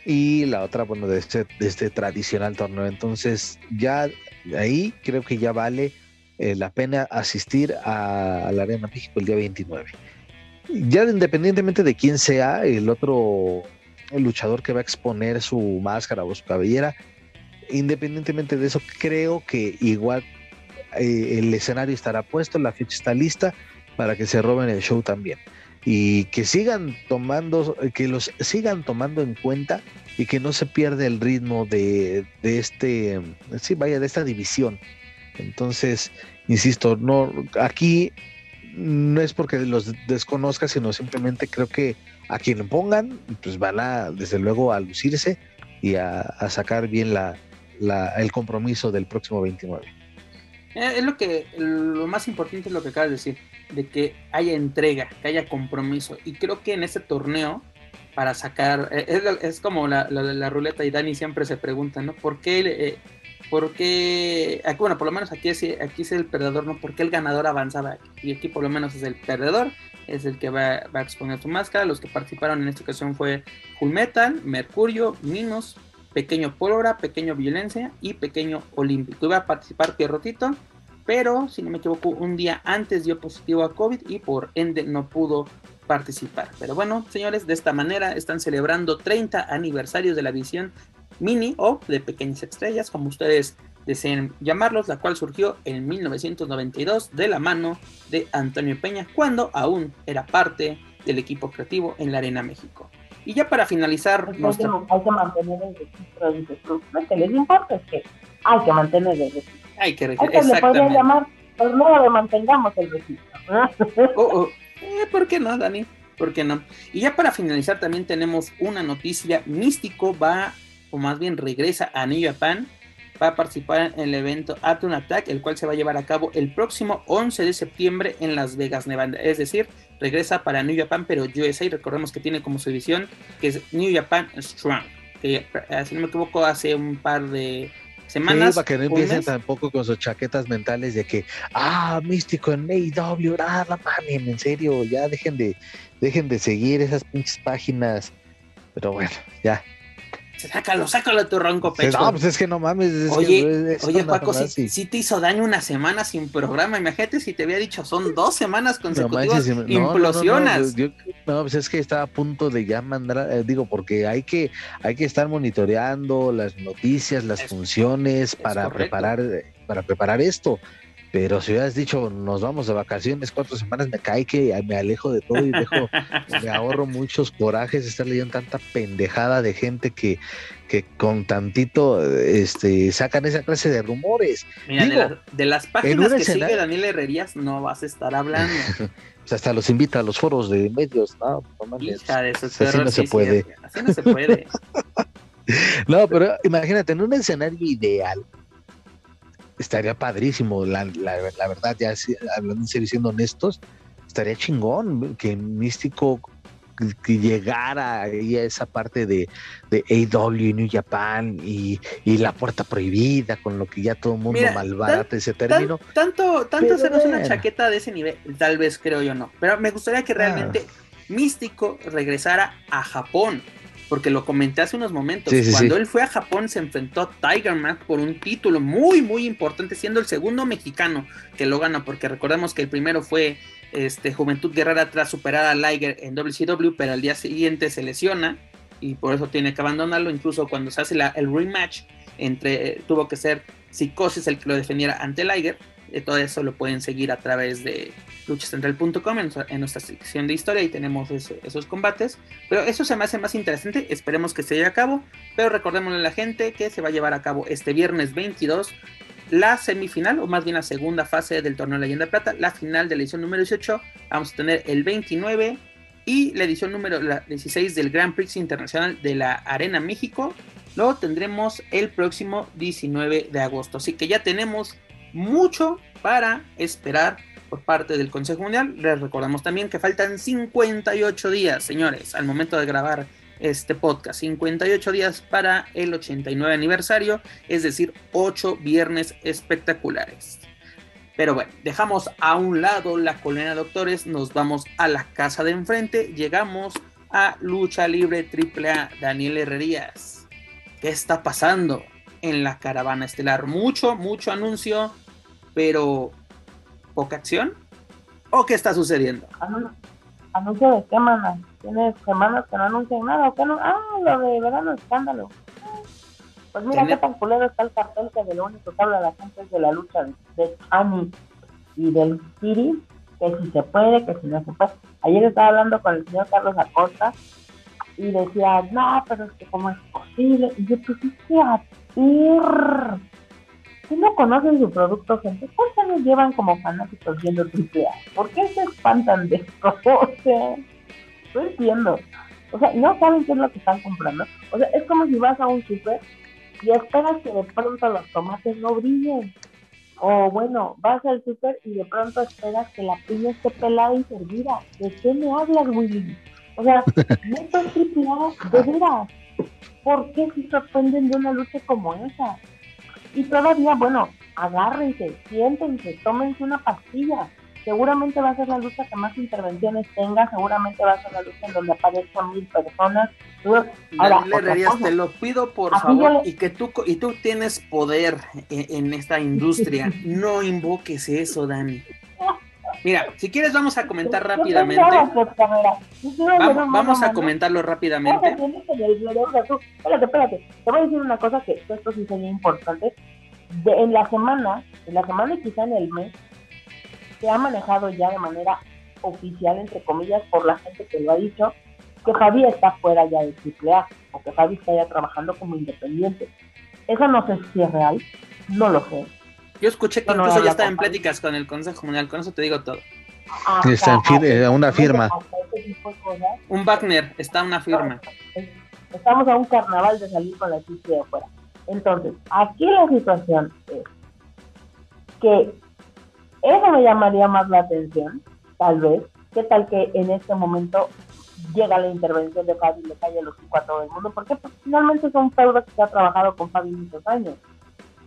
Speaker 3: y la otra, bueno, de este, de este tradicional torneo. Entonces, ya ahí creo que ya vale eh, la pena asistir a, la Arena México el día 29. Ya independientemente de quién sea el otro luchador que va a exponer su máscara o su cabellera, independientemente de eso, creo que igual eh, el escenario estará puesto, la ficha está lista para que se roben el show también. Y que sigan tomando, que los sigan tomando en cuenta y que no se pierda el ritmo de, de este, sí, vaya, de esta división. Entonces, insisto, no, aquí no es porque los desconozca, sino simplemente creo que a quien pongan, pues van a, desde luego, a lucirse y a, sacar bien la, el compromiso del próximo 29.
Speaker 1: Eh, es lo que lo más importante es lo que acabas de decir, de que haya entrega, que haya compromiso. Y creo que en este torneo, para sacar, eh, es, como la, la, ruleta y Dani siempre se pregunta, ¿no? ¿Por qué, eh, porque, bueno, por lo menos aquí es, aquí es el perdedor, ¿no? Porque el ganador avanzaba. Y aquí por lo menos es el perdedor, es el que va, va a exponer su máscara. Los que participaron en esta ocasión fue Full Metal, Mercurio, Minos, Pequeño Pólvora, Pequeño Violencia y Pequeño Olímpico. Iba a participar Pierrotito, pero si no me equivoco, un día antes dio positivo a COVID y por ende no pudo participar. Pero bueno, señores, de esta manera están celebrando 30 aniversarios de la visión mini o de pequeñas estrellas, como ustedes deseen llamarlos, la cual surgió en 1992 de la mano de Antonio Peña, cuando aún era parte del equipo creativo en la Arena México. Y ya para finalizar...
Speaker 2: Pues hay, que, mantener el registro, de Lo que les importa es que hay que mantener el registro.
Speaker 1: Hay que
Speaker 2: registrar. le podría llamar, pues no mantengamos el registro.
Speaker 1: Oh, oh. Eh, ¿Por qué no, Dani? ¿Por qué no? Y ya para finalizar también tenemos una noticia. Místico va o más bien regresa a New Japan, va a participar en el evento Atom Attack, el cual se va a llevar a cabo el próximo 11 de septiembre en Las Vegas, Nevada. Es decir, regresa para New Japan, pero USA, recordemos que tiene como su edición, que es New Japan Strong, que eh, si no me equivoco hace un par de semanas.
Speaker 3: Sí, para que no empiecen tampoco con sus chaquetas mentales de que, ah, místico en AEW, nada, mamen, en serio, ya dejen de, dejen de seguir esas pinches páginas. Pero bueno, ya,
Speaker 1: Sácalo, sácalo tu ronco pecho.
Speaker 3: No, pues es que no mames.
Speaker 1: oye, oye, Paco, si, te hizo daño una semana sin programa, imagínate si te había dicho son dos semanas consecutivas, implosionas.
Speaker 3: No, pues es que estaba a punto de ya mandar, eh, digo, porque hay que, hay que estar monitoreando las noticias, las funciones para preparar, para preparar esto. Pero si hubieras dicho, nos vamos de vacaciones cuatro semanas, me cae que me alejo de todo y dejo, me ahorro muchos corajes de estar leyendo tanta pendejada de gente que, que con tantito este, sacan esa clase de rumores.
Speaker 1: Mira, de, las páginas que sigue Daniel Herrerías no vas a estar hablando.
Speaker 3: pues hasta los invita a los foros de medios, ¿no?
Speaker 1: Hija de así no se puede. así no se puede.
Speaker 3: no, pero imagínate, en un escenario ideal, estaría padrísimo, la, la, verdad, ya hablando en siendo honestos, estaría chingón que Místico que llegara ahí a esa parte de, de AW New Japan y, la puerta prohibida, con lo que ya todo el mundo malbarata ese término.
Speaker 1: tanto tanto hacernos una chaqueta de ese nivel, tal vez creo yo no, pero me gustaría que realmente ah. Místico regresara a Japón porque lo comenté hace unos momentos. Cuando él fue a Japón se enfrentó a Tiger Mask por un título muy, muy importante, siendo el segundo mexicano que lo gana, porque recordemos que el primero fue este, Juventud Guerrera tras superar a Liger en WCW, pero al día siguiente se lesiona y por eso tiene que abandonarlo. Incluso cuando se hace el rematch, entre, eh, tuvo que ser Psicosis el que lo defendiera ante Liger todo eso lo pueden seguir a través de luchacentral.com en, nuestra sección de historia y tenemos esos combates. Pero eso se me hace más interesante. Esperemos que se lleve a cabo. Pero recordémosle a la gente que se va a llevar a cabo este viernes 22 la semifinal, o más bien la segunda fase del torneo Leyenda Plata, la final de la edición número 18. Vamos a tener el 29 y la edición número 16 del Grand Prix Internacional de la Arena México. Lo tendremos el próximo 19 de agosto. Así que ya tenemos mucho para esperar por parte del Consejo Mundial. Les recordamos también que faltan 58 días, señores, al momento de grabar este podcast. 58 días para el 89 aniversario, es decir, 8 viernes espectaculares. Pero bueno, dejamos a un lado la colina de doctores, nos vamos a la casa de enfrente, llegamos a Lucha Libre AAA Daniel Herrerías. ¿Qué está pasando en la caravana estelar? Mucho, mucho anuncio, pero poca acción? ¿O qué está sucediendo?
Speaker 2: Anuncio de qué, mana. Tiene semanas que no anuncian nada. ¿o qué no? Ah, lo de verano escándalo. Pues mira qué tan culero está el cartel que de lo único que habla la gente es de la lucha de Ani y del Siri, que si se puede, que si no se puede. Ayer estaba hablando con el señor Carlos Acosta y decía, no, pero es que cómo es posible. Y yo, pues a si no conocen su producto, gente, ¿cuántos años llevan como fanáticos viendo AAA? ¿Por qué se espantan de esto? O sea, no entiendo. O sea, no saben qué es lo que están comprando. O sea, es como si vas a un super y esperas que de pronto los tomates no brillen. O bueno, vas al super y de pronto esperas que la piña esté pelada y servida. ¿De qué me hablas, Willy? O sea, no son AAA, de veras. ¿Por qué se sorprenden de una lucha como esa? Y todavía, bueno, agárrense, siéntense, tómense una pastilla. Seguramente va a ser la lucha que más intervenciones tenga, seguramente va a ser la lucha en donde aparezcan mil personas.
Speaker 1: Ahora, te lo pido por favor, y que tú y tú tienes poder en, en esta industria, no invoques eso, Dani. Mira, si quieres vamos a comentar rápidamente. Vamos, a comentarlo rápidamente.
Speaker 2: Espérate, espérate. Te voy a decir una cosa que esto sí sería importante. en la semana, en la semana y quizá en el mes, se ha manejado ya de manera oficial, entre comillas, por la gente que lo ha dicho, que Javi está fuera ya de AAA o que Javi está ya trabajando como independiente. Eso no sé si es real, no lo sé
Speaker 1: yo escuché que incluso ya está en pláticas con el Consejo Mundial, con eso te digo todo.
Speaker 3: está en eh, una firma.
Speaker 1: Un Wagner, está una firma.
Speaker 2: Estamos a un carnaval de salir con la chicha de afuera. Entonces, aquí la situación es que eso me llamaría más la atención, tal vez. ¿Qué tal que en este momento llega la intervención de Fabi y le cae los a todo el mundo? Porque pues, finalmente son feudos que se ha trabajado con Fabi muchos años.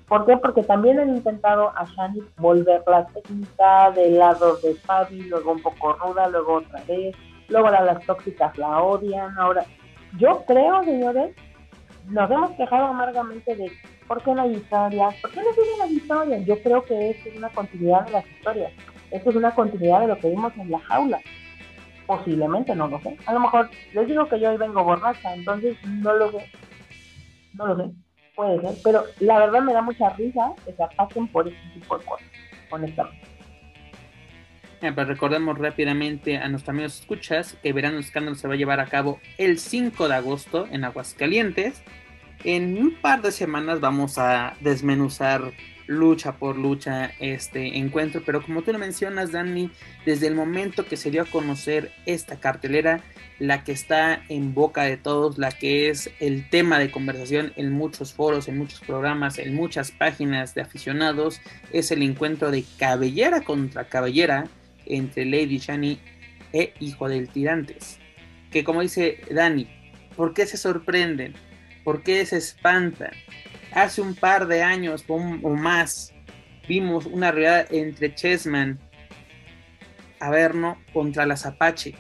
Speaker 2: ¿Por qué? Porque también han intentado a Shani volver la técnica del lado de Fabi, luego un poco ruda, luego otra vez, luego las tóxicas la odian. Ahora, yo creo, señores, nos hemos quejado amargamente de por qué no hay historias, por qué no siguen las historias. Yo creo que esto es una continuidad de las historias. Esto es una continuidad de lo que vimos en la jaula. Posiblemente, no lo sé. A lo mejor les digo que yo hoy vengo borracha, entonces no lo sé. No lo sé. Puede ser, pero la verdad me da mucha risa que se pasen por ese tipo de cosas, honestamente.
Speaker 1: pues recordemos rápidamente a nuestros amigos escuchas que Verano Escándalo se va a llevar a cabo el 5 de agosto en Aguascalientes. En un par de semanas vamos a desmenuzar lucha por lucha este encuentro, pero como tú lo mencionas, Dani, desde el momento que se dio a conocer esta cartelera, la que está en boca de todos, la que es el tema de conversación en muchos foros, en muchos programas, en muchas páginas de aficionados, es el encuentro de cabellera contra cabellera entre Lady Shani e Hijo del Tirantes. Que como dice Dani, ¿por qué se sorprenden? ¿Por qué se espantan? Hace un par de años o, más vimos una realidad entre Chessman, Averno contra las Apache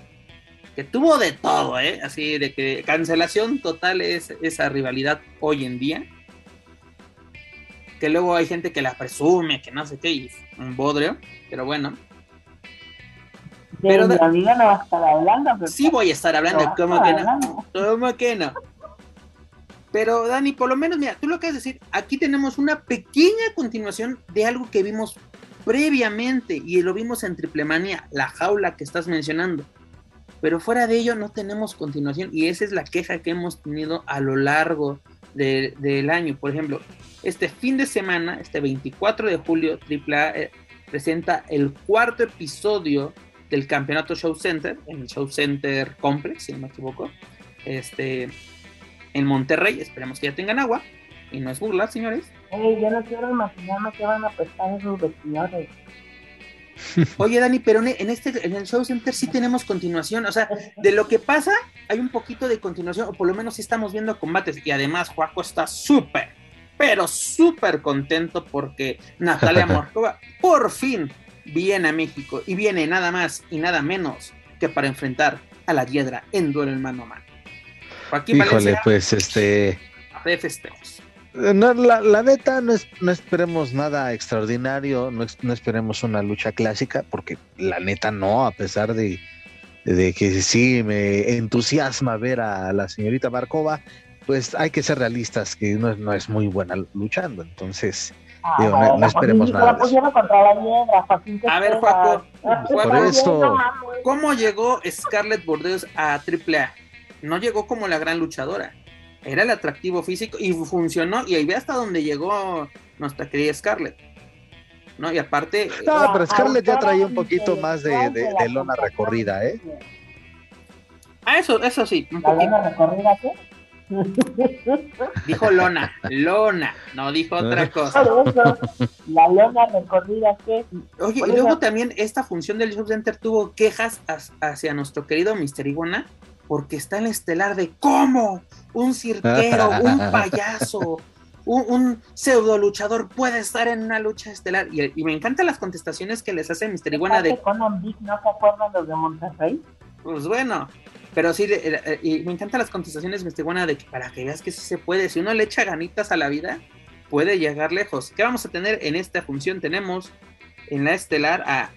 Speaker 1: que tuvo de todo, ¿eh? Así de que cancelación total es esa rivalidad hoy en día. Que luego hay gente que la presume, que no sé qué, y un bodrio, pero bueno.
Speaker 2: pero no va a estar hablando.
Speaker 1: Sí voy a estar hablando, ¿cómo que no? ¿Cómo que no? Pero Dani, por lo menos, mira, tú lo que a decir, aquí tenemos una pequeña continuación de algo que vimos previamente y lo vimos en Triplemania, la jaula que estás mencionando pero fuera de ello no tenemos continuación y esa es la queja que hemos tenido a lo largo del año. Por ejemplo, este fin de semana, este 24 de julio, AAA eh, presenta el cuarto episodio del Campeonato Show Center, en el Show Center Complex, si no me equivoco, este, en Monterrey, esperemos que ya tengan agua, y no es burla, señores.
Speaker 2: yo no quiero imaginarme que van a prestar esos vestidores.
Speaker 1: Oye, Dani, pero en este, en el Show Center sí tenemos continuación. O sea, de lo que pasa, hay un poquito de continuación, o por lo menos sí estamos viendo combates. Y además, Juaco está súper, pero súper contento porque Natalia Morcova por fin viene a México y viene nada más y nada menos que para enfrentar a la Hiedra en duelo en mano a mano.
Speaker 3: Joaquín Híjole, pues este.
Speaker 1: De festejos.
Speaker 3: No, la, la, neta, no, es, no esperemos nada extraordinario, no, no, esperemos una lucha clásica, porque la neta no, a pesar de, de, que sí me entusiasma ver a la señorita Markova, pues hay que ser realistas, que no, no es muy buena luchando, entonces ah, no, esperemos nada.
Speaker 1: a ver, Juaco, por eso. ¿cómo llegó Scarlett Bordeaux a AAA? No llegó como la gran luchadora era el atractivo físico y funcionó y ahí ve hasta donde llegó nuestra querida Scarlett. ¿No? Y aparte...
Speaker 3: No, pero Scarlett ya traía un poquito más de, de, lona recorrida, ¿eh?
Speaker 1: Ah, eso, eso sí.
Speaker 2: ¿La lona recorrida qué?
Speaker 1: Dijo lona, lona, no dijo otra cosa.
Speaker 2: la lona recorrida qué.
Speaker 1: Oye, y luego también esta función del Show Center tuvo quejas hacia nuestro querido Mister Iguana porque está el estelar de cómo un cirquero, un payaso, un, pseudo luchador puede estar en una lucha estelar. Y, me encantan las contestaciones que les hace Mister Iguana de.
Speaker 2: Conan Big no se acuerdan los de Monterrey?
Speaker 1: Pues bueno, pero sí, eh, y me encantan las contestaciones Mister Iguana de que para que veas que sí se puede, si uno le echa ganitas a la vida, puede llegar lejos. ¿Qué vamos a tener en esta función? Tenemos en la estelar a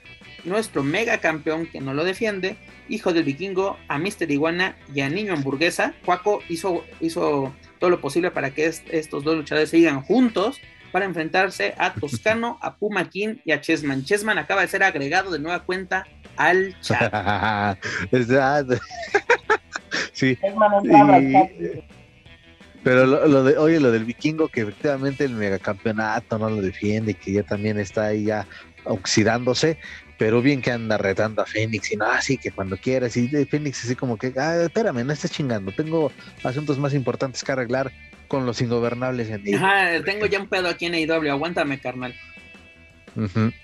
Speaker 1: nuestro mega campeón que no lo defiende, hijo del vikingo, a Mister Iguana y a Niño Hamburguesa. Cuaco hizo, hizo todo lo posible para que estos dos luchadores sigan juntos para enfrentarse a Toscano, a Puma King y a Chessman. Chessman acaba de ser agregado de nueva cuenta al chat.
Speaker 3: sí. Pero lo, de, oye, lo del vikingo, que efectivamente el megacampeonato no lo defiende, que ya también está ahí ya oxidándose, pero bien que anda retando a Fénix y no, así que cuando quieras, y Fénix así como que, ah, espérame, no estés chingando, tengo asuntos más importantes que arreglar con los ingobernables en
Speaker 1: Ajá, tengo ya un pedo aquí en AEW, aguántame, carnal.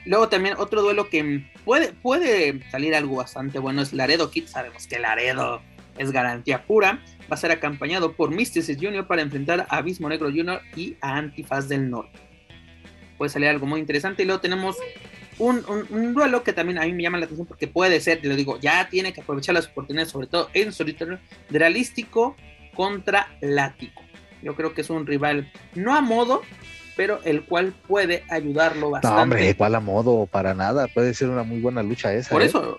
Speaker 1: Luego también otro duelo que puede, puede salir algo bastante bueno es Laredo Kid, sabemos que Laredo es garantía pura, va a ser acompañado por Mysticis Jr. para enfrentar a Abismo Negro Jr. y a Antifaz del Norte. Puede salir algo muy interesante y luego tenemos un, duelo que también a mí me llama la atención porque puede ser, te lo digo, ya tiene que aprovechar las oportunidades, sobre todo en solitario, realístico contra Lático. Yo creo que es un rival no a modo, pero el cual puede ayudarlo bastante.
Speaker 3: No, hombre, ¿cuál a modo? Para nada, puede ser una muy buena lucha esa.
Speaker 1: Por
Speaker 3: ¿eh?
Speaker 1: eso.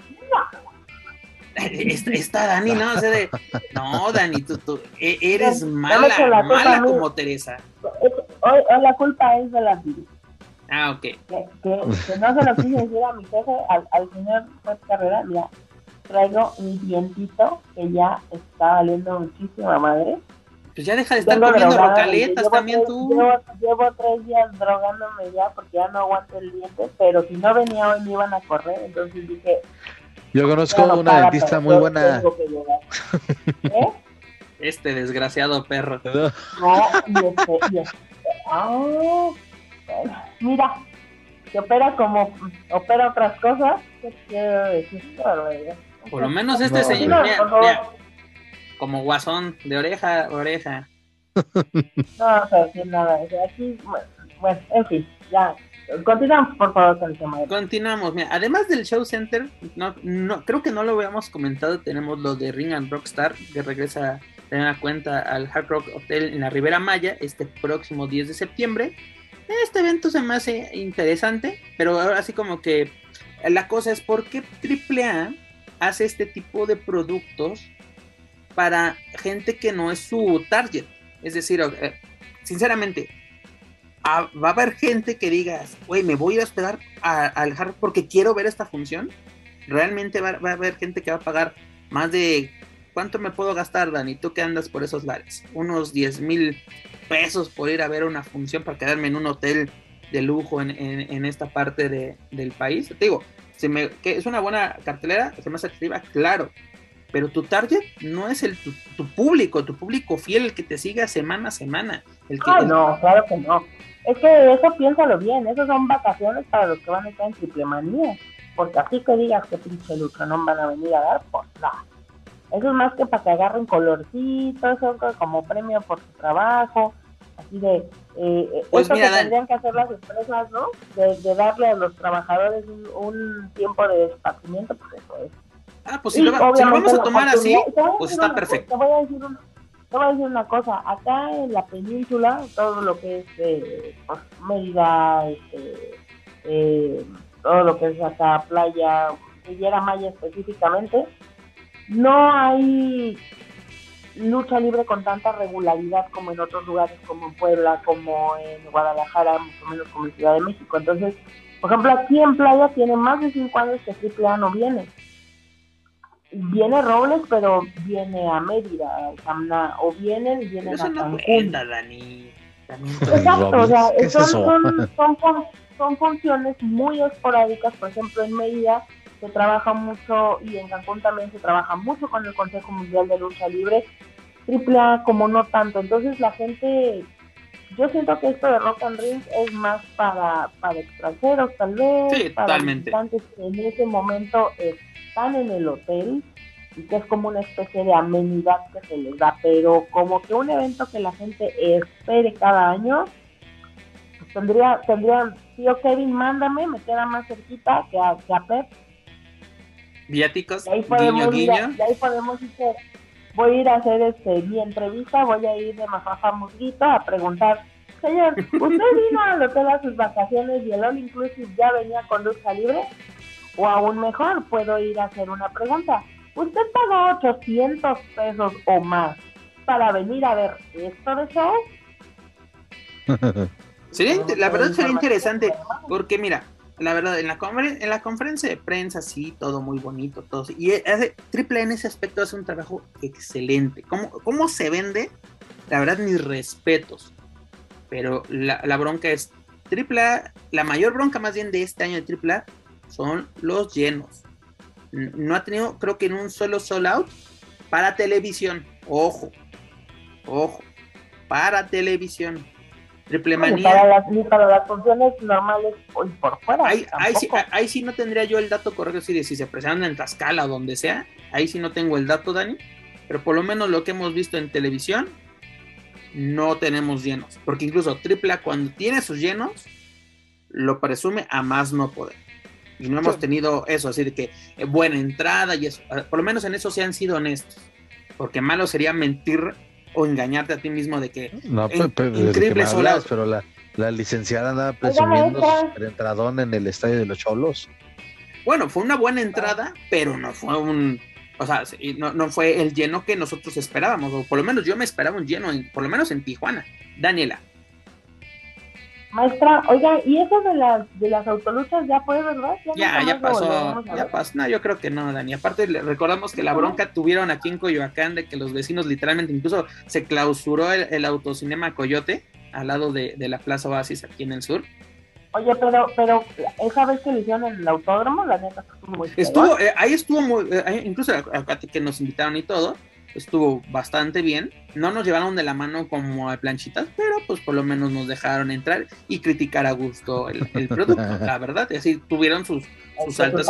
Speaker 1: Está, Dani, no, no, Dani, tú, e, eres mala, mala como Teresa.
Speaker 2: Hoy, la culpa es de la
Speaker 1: Ah, ok.
Speaker 2: Que, no se lo quise decir a mi jefe, al, al señor Carrera, ya traigo mi dientito que ya está valiendo muchísima madre.
Speaker 1: Pues ya deja de estar comiendo rocaletas también tú.
Speaker 2: Llevo, tres días drogándome ya porque ya no aguanto el diente, pero si no venía hoy me iban a correr, entonces dije...
Speaker 3: Yo conozco una dentista muy buena.
Speaker 1: ¿Eh? Este desgraciado perro.
Speaker 2: No, y este, y este. Mira, que opera como opera otras cosas,
Speaker 1: Por lo menos este señor, mira, como guasón de oreja oreja.
Speaker 2: No, no sé decir nada. Aquí, bueno, en fin, ya. Continuamos, por favor, con el tema.
Speaker 1: Continuamos. Mira, además del Show Center, no, no, creo que no lo habíamos comentado. Tenemos lo de Ring and Rockstar, que regresa de una cuenta al Hard Rock Hotel en la Ribera Maya este próximo 10 de septiembre. Este evento se me hace interesante, pero ahora sí como que la cosa es por qué AAA hace este tipo de productos para gente que no es su target. Es decir, eh, sinceramente, va a haber gente que digas, güey, me voy a hospedar al Hard porque quiero ver esta función. Realmente va, va, a haber gente que va a pagar más de... ¿Cuánto me puedo gastar, Dani? ¿Tú qué andas por esos lares? Unos 10 mil pesos por ir a ver una función para quedarme en un hotel de lujo en, esta parte de, del país. Te digo, se me, que es una buena cartelera, se me hace atractiva, claro, pero tu target no es el tu, público, tu público fiel, el que te siga semana a semana. El que,
Speaker 2: no, claro que no. Es que eso piénsalo bien, esas son vacaciones para los que van a estar en triple manía. Porque así que digas que pinche lucro no van a venir a dar, pues nada. Eso es más que para que agarren colorcito, eso como premio por su trabajo, así de... Eh, eh pues que tendrían que hacer las empresas, ¿no? De, darle a los trabajadores un, tiempo de esparcimiento, pues eso es.
Speaker 1: Ah, pues si, lo, vamos a tomar así, pues está perfecto.
Speaker 2: Te voy, a decir una, te voy a decir una cosa, acá en la península, todo lo que es eh, pues, Mérida, este, eh, todo lo que es acá playa, Riviera Maya específicamente, no hay lucha libre con tanta regularidad como en otros lugares, como en Puebla, como en Guadalajara, mucho menos como en Ciudad de México. Entonces, por ejemplo, aquí en Playa tiene más de cinco años que AAA no viene. Viene Robles, pero viene a Mérida, a o viene y viene a Cancún.
Speaker 1: No Dani.
Speaker 2: Exacto, o sea, son, son, son funciones muy esporádicas, por ejemplo, en Mérida se trabaja mucho y en Cancún también se trabaja mucho con el Consejo Mundial de Lucha Libre, AAA como no tanto. Entonces la gente, yo siento que esto de Rock and Ring es más para, para extranjeros tal vez,
Speaker 1: sí,
Speaker 2: para
Speaker 1: totalmente.
Speaker 2: que en ese momento están en el hotel y que es como una especie de amenidad que se les da, pero como que un evento que la gente espere cada año, pues tendría, tendría, tío Kevin, mándame, me queda más cerquita que a, que a Pep.
Speaker 1: Viáticos,
Speaker 2: ahí podemos guiño, guiño. ahí podemos ir voy a ir a hacer este mi entrevista, voy a ir de Mafafa Musguito a preguntar, señor, ¿usted vino a lo que era sus vacaciones y el All Inclusive ya venía con luz libre? O aún mejor, puedo ir a hacer una pregunta. ¿Usted pagó 800 pesos o más para venir a ver esto de show?
Speaker 1: sería, la verdad sería interesante, porque mira, la verdad, en la, en la conferencia de prensa, sí, todo muy bonito, todo. Y hace, Triple en ese aspecto hace un trabajo excelente. ¿Cómo, cómo se vende? La verdad, mis respetos. Pero la, bronca es, Triple la mayor bronca más bien de este año de Triple son los llenos. No ha tenido, creo que en un solo solo out para televisión. Ojo, ojo, para televisión. Triple manía.
Speaker 2: Para las, para las funciones normales por fuera.
Speaker 1: Ahí, sí, ahí, sí, no tendría yo el dato correcto si, si se presentan en Tascala o donde sea. Ahí sí no tengo el dato, Dani. Pero por lo menos lo que hemos visto en televisión, no tenemos llenos. Porque incluso AAA cuando tiene sus llenos, lo presume a más no poder. Y no hemos tenido eso, así de que eh, buena entrada y eso. Por lo menos en eso se han sido honestos. Porque malo sería mentir o engañarte a ti mismo de que
Speaker 3: no, increíble pero la, la, licenciada andaba presumiendo su entradón en el estadio de los Cholos.
Speaker 1: Bueno, fue una buena entrada, pero no fue un o sea, no, no fue el lleno que nosotros esperábamos, o por lo menos yo me esperaba un lleno, por lo menos en Tijuana. Daniela.
Speaker 2: Maestra, oiga, ¿y eso de las de las autoluchas ya fue, verdad?
Speaker 1: Ya, ya, pasó, ya pasó. No, yo creo que no, Dani. Aparte, recordamos que la bronca tuvieron aquí en Coyoacán de que los vecinos literalmente incluso se clausuró el, autocinema Coyote al lado de, la Plaza Oasis aquí en el sur.
Speaker 2: Oye, pero, pero esa vez que lo hicieron en el autódromo, la neta
Speaker 1: estuvo muy Estuvo, eh, ahí estuvo muy, eh, incluso acá que nos invitaron y todo, estuvo bastante bien. No nos llevaron de la mano como a planchitas, pero pues por lo menos nos dejaron entrar y criticar a gusto el, producto, la verdad. Y así tuvieron sus, sus altas.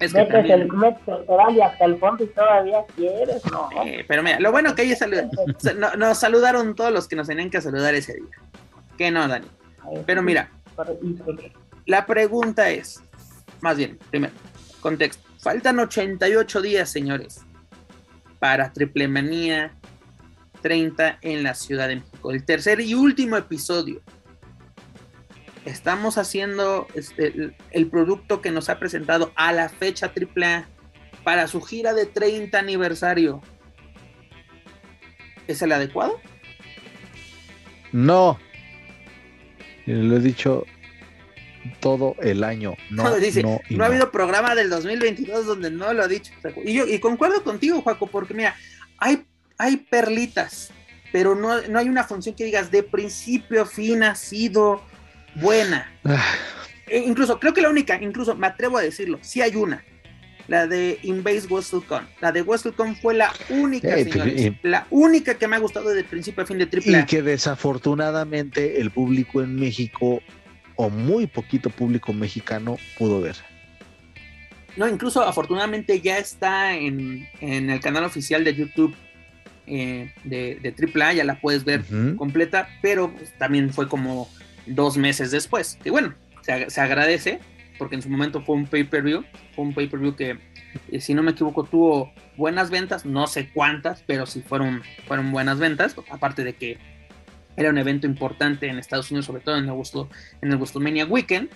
Speaker 2: Es que metes el, metes hasta el fondo y todavía quieres, ¿no?
Speaker 1: pero mira, lo bueno que ellos nos saludaron todos los que nos tenían que saludar ese día. Que no, Dani. Pero mira, la pregunta es, más bien, primero, contexto Faltan 88 días, señores, para Triple Manía 30 en la Ciudad de México. El tercer y último episodio. Estamos haciendo este, el, producto que nos ha presentado a la fecha AAA para su gira de 30 aniversario. ¿Es el adecuado?
Speaker 3: No. Lo he dicho todo el año. No,
Speaker 1: no, ha habido programa del 2022 donde no lo ha dicho. Y yo y concuerdo contigo, Juaco, porque mira, hay, hay perlitas, pero no, no hay una función que digas de principio a fin ha sido buena. E incluso, creo que la única, incluso me atrevo a decirlo, sí hay una. La de Inbase WrestleCon. La de WrestleCon fue la única, pues, la única que me ha gustado desde principio a fin de triple.
Speaker 3: Y que desafortunadamente el público en México o muy poquito público mexicano pudo ver.
Speaker 1: No, incluso afortunadamente ya está en, el canal oficial de YouTube eh, de, de AAA, ya la puedes ver completa, pero pues, también fue como dos meses después. Y bueno, se, agradece, porque en su momento fue un pay-per-view, fue un pay-per-view que, eh, si no me equivoco, tuvo buenas ventas, no sé cuántas, pero sí fueron, fueron buenas ventas, aparte de que era un evento importante en Estados Unidos, sobre todo en el, en el WrestleMania Weekend.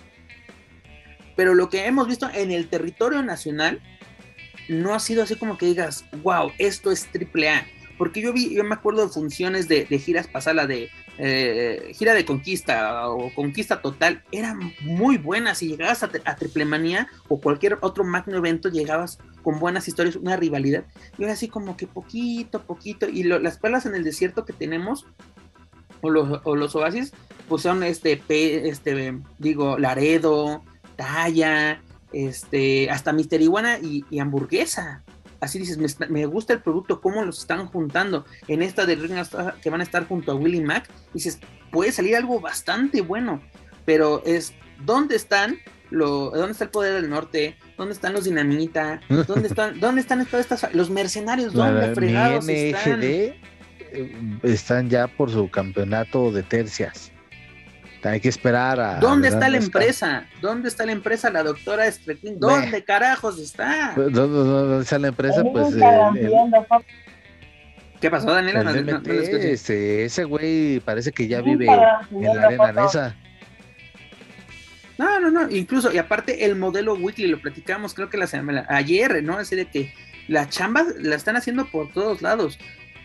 Speaker 1: Pero lo que hemos visto en el territorio nacional no ha sido así como que digas, wow, esto es triple A. Porque yo vi, yo me acuerdo de funciones de, giras pasadas, de eh, gira de conquista o conquista total, eran muy buenas. Y llegabas a, Triple Manía o cualquier otro magno evento, llegabas con buenas historias, una rivalidad. Y ahora así como que poquito, poquito. Y las perlas en el desierto que tenemos, o los, o los oasis, pues son este, este, digo, Laredo, Talla, este, hasta Mister Iguana y, hamburguesa. Así dices, me, gusta el producto, cómo los están juntando. En esta de que van a estar junto a Willy Mac, dices, puede salir algo bastante bueno, pero es dónde están lo, dónde está el poder del norte, dónde están los dinamita, dónde están, dónde están todas estas los mercenarios, dónde fregados están.
Speaker 3: Eh, están ya por su campeonato de tercias. Hay que esperar a.
Speaker 1: ¿Dónde está la empresa? ¿Dónde está la empresa, la doctora Streeting? ¿Dónde carajos está?
Speaker 3: Pues, ¿Dónde, está la empresa? Pues.
Speaker 1: ¿Qué pasó, Daniela?
Speaker 3: ese güey parece que ya vive en la arena Nesa.
Speaker 1: No, no, no. Incluso, y aparte, el modelo weekly lo platicamos, creo que la semana, ayer, ¿no? Así de que la chamba la están haciendo por todos lados.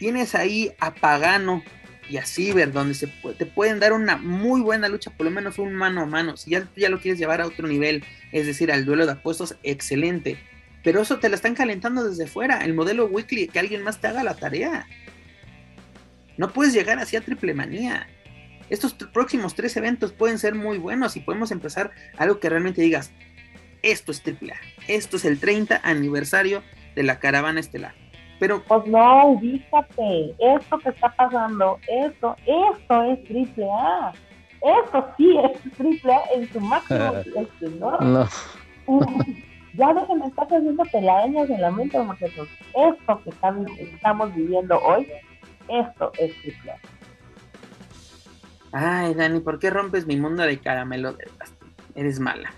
Speaker 1: Tienes ahí a Pagano, y a Ciber, donde se te pueden dar una muy buena lucha, por lo menos un mano a mano. Si ya, lo quieres llevar a otro nivel, es decir, al duelo de apuestos, excelente. Pero eso te la están calentando desde fuera. El modelo weekly, que alguien más te haga la tarea. No puedes llegar así a triple manía. Estos próximos tres eventos pueden ser muy buenos y podemos empezar algo que realmente digas, esto es triple A. Esto es el 30 aniversario de la caravana estelar. Pero,
Speaker 2: pues no, ubícate, esto que está pasando, esto, esto es triple A. Esto sí es triple A en su máximo esplendor. No. ya déjenme estar haciendo telarañas en la mente, muchachos. Esto que estamos viviendo hoy, esto es triple A.
Speaker 1: Ay, Dani, ¿por qué rompes mi mundo de caramelo? Eres mala.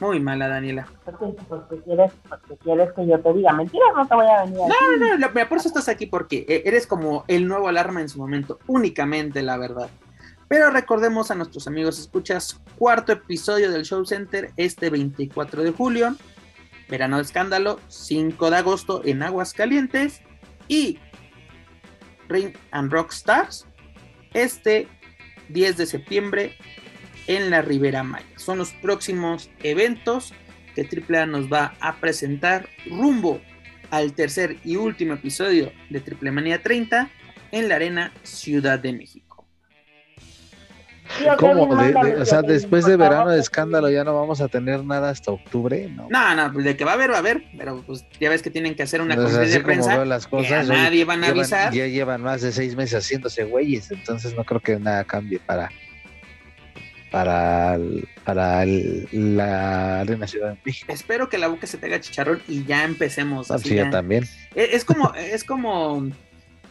Speaker 1: Muy mala, Daniela.
Speaker 2: Porque, quieres, porque quieres que yo te diga mentiras, no te voy a venir.
Speaker 1: No, no, no, por eso estás aquí, porque e, eres como el nuevo alarma en su momento, únicamente la verdad. Pero recordemos a nuestros amigos, escuchas, cuarto episodio del Show Center este 24 de julio, verano de escándalo, 5 de agosto en Aguascalientes y Ring and Rock Stars este 10 de septiembre en la Ribera Maya. Son los próximos eventos que AAA nos va a presentar rumbo al tercer y último episodio de Triple Manía 30 en la Arena Ciudad de México.
Speaker 3: ¿Cómo? o sea, después de verano de escándalo ya no vamos a tener nada hasta octubre, ¿no?
Speaker 1: No, no, pues de que va a haber, va a haber, pero pues ya ves que tienen que hacer una pues conferencia de prensa.
Speaker 3: Las cosas,
Speaker 1: nadie van a avisar.
Speaker 3: Ya llevan más de seis meses haciéndose güeyes, entonces no creo que nada cambie para, para, para la Arena Ciudad de México.
Speaker 1: Espero que la boca se tenga chicharrón y ya empecemos.
Speaker 3: Así sí, también.
Speaker 1: E, es, como, es como,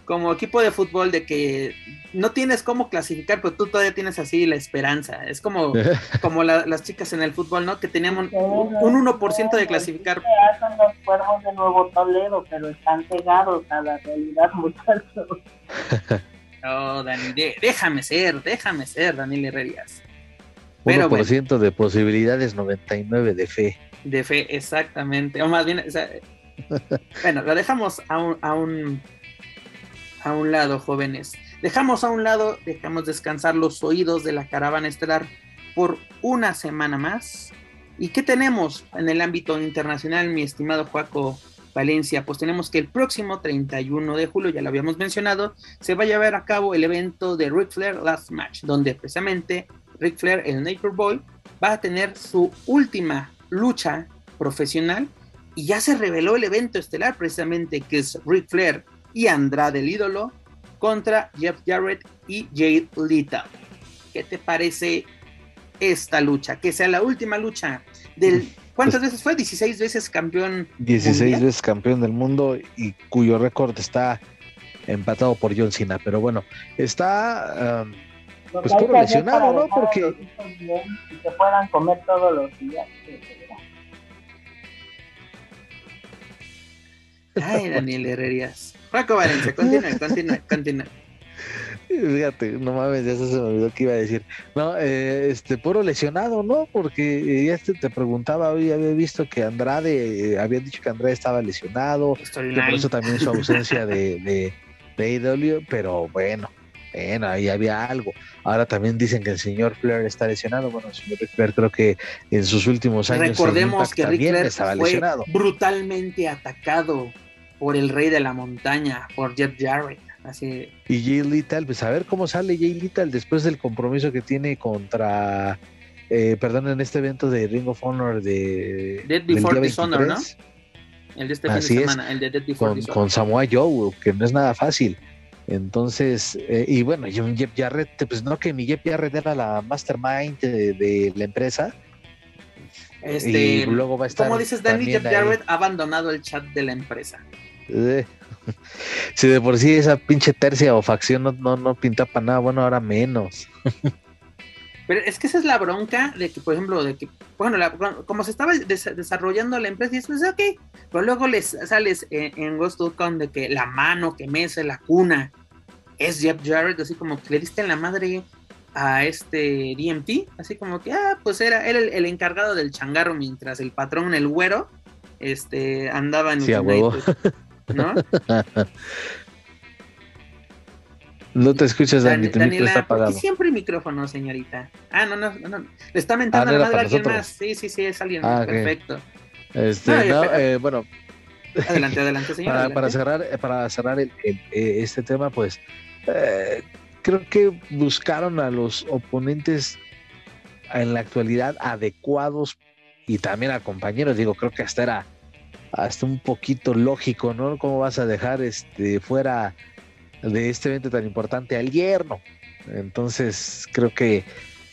Speaker 1: como equipo de fútbol de que no tienes cómo clasificar, pero tú todavía tienes así la esperanza. Es como, como las chicas en el fútbol, ¿no? Que teníamos un, 1% de clasificar.
Speaker 2: Son los cuervos de Nuevo Toledo, pero están pegados a la realidad, muchachos.
Speaker 1: No, Dani, déjame ser, déjame ser, Daniel Herrerías.
Speaker 3: 1% de posibilidades, 99 de fe.
Speaker 1: De fe, exactamente. O más bien, bueno, lo dejamos a un, a un, a un lado, jóvenes. Dejamos a un lado, dejamos descansar los oídos de la caravana estelar por una semana más. ¿Y qué tenemos en el ámbito internacional, mi estimado Juaco Valencia? Pues tenemos que el próximo 31 de julio, ya lo habíamos mencionado, se va a llevar a cabo el evento de Ric Flair Last Match, donde precisamente Ric Flair, el Nature Boy, va a tener su última lucha profesional y ya se reveló el evento estelar precisamente que es Ric Flair y Andrade el ídolo contra Jeff Jarrett y Jay Lethal. ¿Qué te parece esta lucha? Que sea la última lucha del... ¿Cuántas veces fue? 16 veces campeón.
Speaker 3: 16 veces campeón del mundo y cuyo récord está empatado por John Cena. Pero bueno, está... Um, pues puro lesionado, ¿no? Porque.
Speaker 2: y que puedan comer todos los días.
Speaker 1: Ay, Daniel Herrerías. Paco Valencia, continúa, continúa, continúa.
Speaker 3: Fíjate, no mames, eso se me olvidó que iba a decir. No, eh, este, puro lesionado, ¿no? Porque ya este te preguntaba, hoy había visto que Andrade, eh, habían dicho que Andrade estaba lesionado, por eso también su ausencia de, de, de pero bueno, bueno, ahí había algo. Ahora también dicen que el señor Flair está lesionado. Bueno, el señor Flair creo que en sus últimos años.
Speaker 1: Recordemos que Flair estaba fue lesionado. brutalmente atacado por el rey de la montaña, por Jeff Jarrett. Así.
Speaker 3: Y Jay Little, pues a ver cómo sale Jay Little después del compromiso que tiene contra. Eh, perdón, en este evento de Ring of Honor de.
Speaker 1: Dead Before Dishonor, ¿no? El de este fin de semana, el de Dead Before
Speaker 3: con, con Samoa Joe, que no es nada fácil Entonces, eh, y bueno, yo Jeff Jarrett, pues no que mi Jeff Jarrett era la mastermind de, la empresa.
Speaker 1: Este, y luego va a estar. Como dices, Danny Jeff Jarrett ha abandonado el chat de la empresa.
Speaker 3: si de por sí esa pinche tercia o facción no, no, no pinta para nada, bueno, ahora menos.
Speaker 1: Pero es que esa es la bronca de que, por ejemplo, de que, bueno, como se estaba desarrollando la empresa, y eso es ok, pero luego les sales en, en Ghost.com de que la mano que mece la cuna es Jeff Jarrett, así como que le diste en la madre a este DMT, así como que, ah, pues era, era el, encargado del changarro mientras el patrón, el güero, este, andaba en
Speaker 3: sí, huevo. ¿no? No te escuchas, Dani, tu
Speaker 1: Daniela, está apagado. siempre micrófono, señorita? Ah, no, no, no. Le está mentando ah, a la madre a alguien más. Sí, sí, sí, es alguien ah, Perfecto.
Speaker 3: Este, no, eh, bueno.
Speaker 1: Adelante, adelante, señor.
Speaker 3: Para, cerrar, eh, para cerrar el, eh, este tema, pues, eh, creo que buscaron a los oponentes en la actualidad adecuados y también a compañeros. Digo, creo que hasta era hasta un poquito lógico, ¿no? ¿Cómo vas a dejar este fuera de este evento tan importante al yerno. Entonces, creo que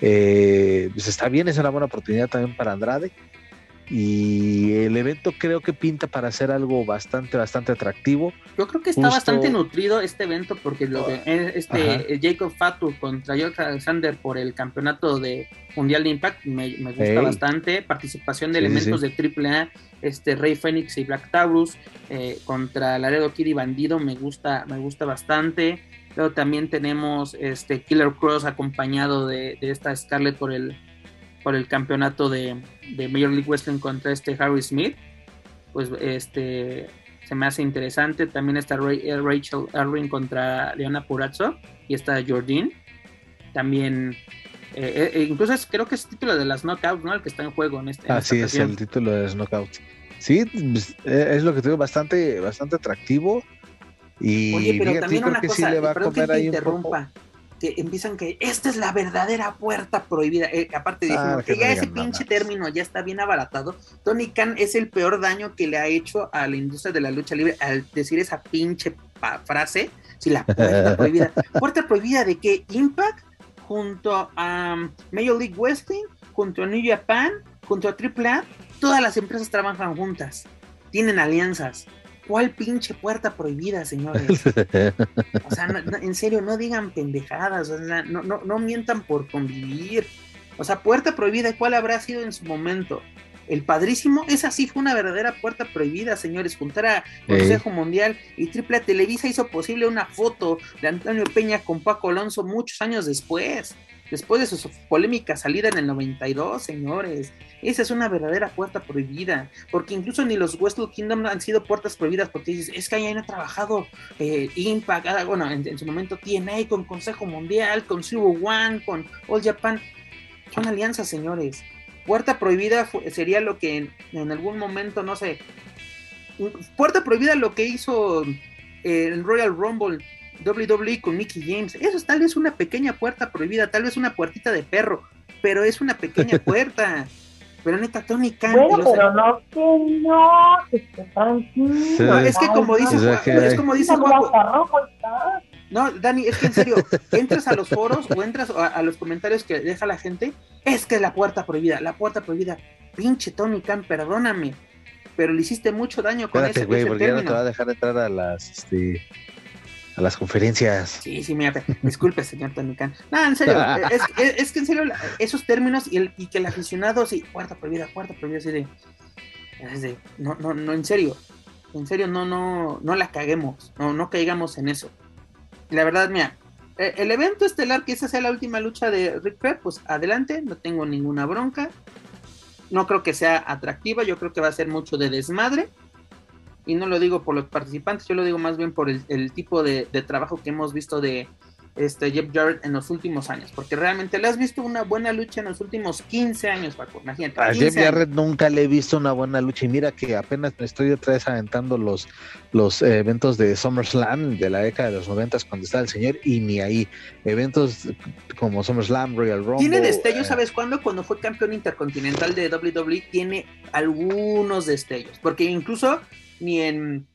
Speaker 3: eh, pues está bien, es una buena oportunidad también para Andrade. Y el evento creo que pinta para hacer algo bastante, bastante atractivo.
Speaker 1: Yo creo que está bastante nutrido este evento porque lo de, eh, este Jacob Fatu contra George Alexander por el campeonato de Mundial de Impact me, gusta bastante. Participación de elementos de AAA, este Rey Fénix y Black Taurus eh, contra Laredo Kid y Bandido me gusta, me gusta bastante. Luego también tenemos este Killer Cross acompañado de, esta Scarlett por el, por el campeonato de, de Major League Wrestling contra este Harry Smith. Pues este se me hace interesante. También está eh, Rachel Erwin contra Leona Purazzo y está Jordine. También eh, eh, incluso creo que es el título de las Knockouts, ¿no? El que está en juego en este.
Speaker 3: Así es el título de las Knockouts. Sí, pues, es lo que te digo, bastante, bastante atractivo. Y
Speaker 1: Oye, pero también una cosa, le va a comer que interrumpa. Que empiezan que esta es la verdadera puerta prohibida. aparte de ah, que ya ese pinche término ya está bien abaratado. Tony Khan es el peor daño que le ha hecho a la industria de la lucha libre al decir esa pinche frase. Si la puerta prohibida. ¿Puerta prohibida de qué? Impact junto a um, Major League Wrestling, junto a New Japan, junto a AAA, todas las empresas trabajan juntas, tienen alianzas. ¿Cuál pinche puerta prohibida, señores? O sea, en serio, no digan pendejadas, no, no, no mientan por convivir. O sea, puerta prohibida, ¿cuál habrá sido en su momento? El padrísimo, esa sí fue una verdadera puerta prohibida, señores. Juntar a Consejo Mundial y Triple Televisa hizo posible una foto de Antonio Peña con Paco Alonso muchos años después. Después de su polémica salida en el 92, señores. Esa es una verdadera puerta prohibida. Porque incluso ni los Westwood Kingdom han sido puertas prohibidas. Porque dices, es que ahí han trabajado eh, Impact, ah, bueno, en, su momento TNA, con Consejo Mundial, con Zero One, con All Japan. Son alianzas, señores. Puerta prohibida sería lo que en, algún momento, no sé. Puerta prohibida lo que hizo eh, el Royal Rumble WWE con Mickey James. Eso es tal vez una pequeña puerta prohibida, tal vez una puertita de perro, pero es una pequeña puerta. pero neta, Tony Khan.
Speaker 2: Bueno, pero no que no, que tranquilo.
Speaker 1: es que como dice, es como dice no, Dani, es que en serio, entras a los foros o entras a, los comentarios que deja la gente, es que es la puerta prohibida, la puerta prohibida. Pinche Tony Khan, perdóname, pero le hiciste mucho daño con ese,
Speaker 3: güey, porque ya no te va a dejar entrar a las, este, a las conferencias.
Speaker 1: Sí, sí, mira, disculpe, señor Tony Khan. No, en serio, es, que en serio, esos términos y, el, y que el aficionado, sí, puerta prohibida, puerta prohibida, así de, de, no, no, no, en serio, en serio, no, no, no la caguemos, no, no caigamos en eso la verdad, mira, eh, el evento estelar, que esa sea la última lucha de Rick Flair, pues adelante, no tengo ninguna bronca. No creo que sea atractiva, yo creo que va a ser mucho de desmadre. Y no lo digo por los participantes, yo lo digo más bien por el, tipo de, trabajo que hemos visto de, este Jeff Jarrett en los últimos años, porque realmente le has visto una buena lucha en los últimos 15 años, Paco, imagínate.
Speaker 3: A Jeff Jarrett nunca le he visto una buena lucha y mira que apenas me estoy otra vez aventando los, los eventos de SummerSlam de la década de los 90 cuando estaba el señor y ni ahí, eventos como SummerSlam, Royal Rumble.
Speaker 1: Tiene destellos, eh, ¿sabes cuándo? Cuando fue campeón intercontinental de WWE tiene algunos destellos, porque incluso ni en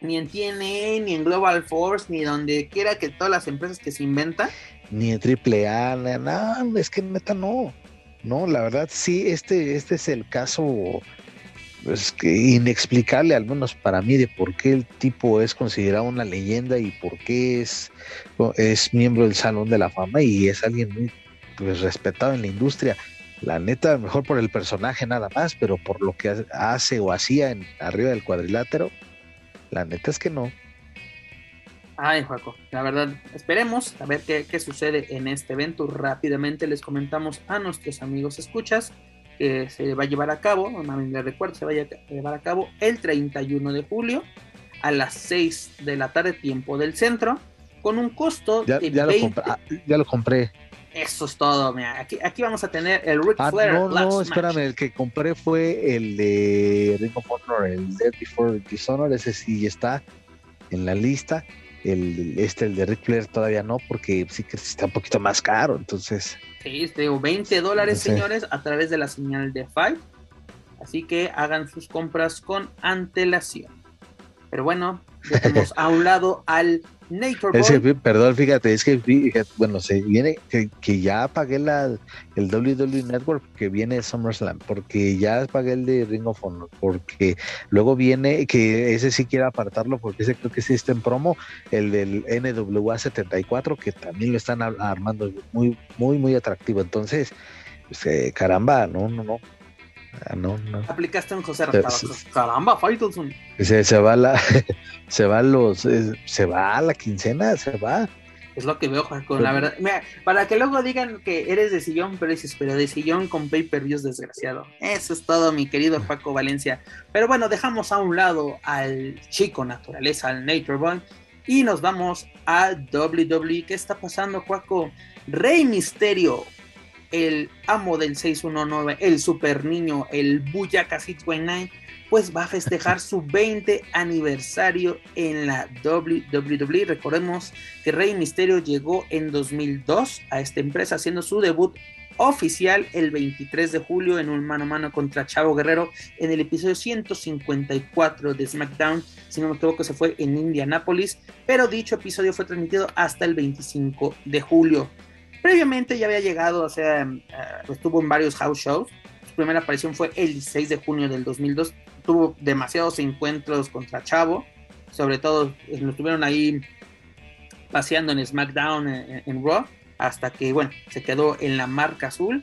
Speaker 1: ni en TNA, ni en Global Force, ni donde quiera que todas las empresas que se inventan.
Speaker 3: Ni en AAA, no, es que neta no. No, la verdad sí, este, este es el caso pues, que inexplicable, al menos para mí, de por qué el tipo es considerado una leyenda y por qué es, es miembro del Salón de la Fama y es alguien muy pues, respetado en la industria. La neta, mejor por el personaje nada más, pero por lo que hace o hacía en, arriba del cuadrilátero, la neta es que no.
Speaker 1: Ay, Juaco, la verdad, esperemos a ver qué, qué, sucede en este evento. Rápidamente les comentamos a nuestros amigos escuchas que se va a llevar a cabo, una les recuerdo, se va a llevar a cabo el 31 de julio a las 6 de la tarde, tiempo del centro, con un costo
Speaker 3: ya,
Speaker 1: de
Speaker 3: ya, lo ah, ya lo compré.
Speaker 1: Eso es todo, mira. Aquí, aquí vamos a tener el Ric
Speaker 3: ah,
Speaker 1: Flair.
Speaker 3: No, no, espérame, el que compré fue el de Ring of Honor, el Dead Before Dishonor, ese sí está en la lista. El, este, el de Ric Flair todavía no, porque sí que está un poquito más caro, entonces.
Speaker 1: Sí, digo, 20 dólares, señores, a través de la señal de Five. Así que hagan sus compras con antelación. Pero bueno, dejemos a un lado al Nature
Speaker 3: perdón, fíjate, es que bueno, se viene que, que, ya pagué la, el WWE Network que viene SummerSlam, porque ya pagué el de Ring of Honor, porque luego viene que ese sí quiero apartarlo, porque ese creo que sí está en promo, el del NWA 74, que también lo están armando muy, muy, muy atractivo. Entonces, pues, eh, caramba, no, no, no. Ah, no, no.
Speaker 1: Aplicaste un José Caramba, Faitelson.
Speaker 3: Se, se va la, se va los, se va la quincena, se va.
Speaker 1: Es lo que veo, con la verdad. Mira, para que luego digan que eres de sillón, pero dices, pero de sillón con pay-per-views desgraciado. Eso es todo, mi querido Paco Valencia. Pero bueno, dejamos a un lado al chico naturaleza, al Nature Boy, y nos vamos a WWE. ¿Qué está pasando, Paco? Rey Misterio el amo del 619, el super niño, el Buyaka 629, pues va a festejar su 20 aniversario en la WWE. Recordemos que Rey Misterio llegó en 2002 a esta empresa haciendo su debut oficial el 23 de julio en un mano a mano contra Chavo Guerrero en el episodio 154 de SmackDown, si no me equivoco se fue en Indianapolis, pero dicho episodio fue transmitido hasta el 25 de julio. Previamente ya había llegado, o sea, eh, estuvo en varios house shows. Su primera aparición fue el 16 de junio del 2002. Tuvo demasiados encuentros contra Chavo. Sobre todo, eh, lo estuvieron ahí paseando en SmackDown, eh, en, Raw, hasta que, bueno, se quedó en la marca azul.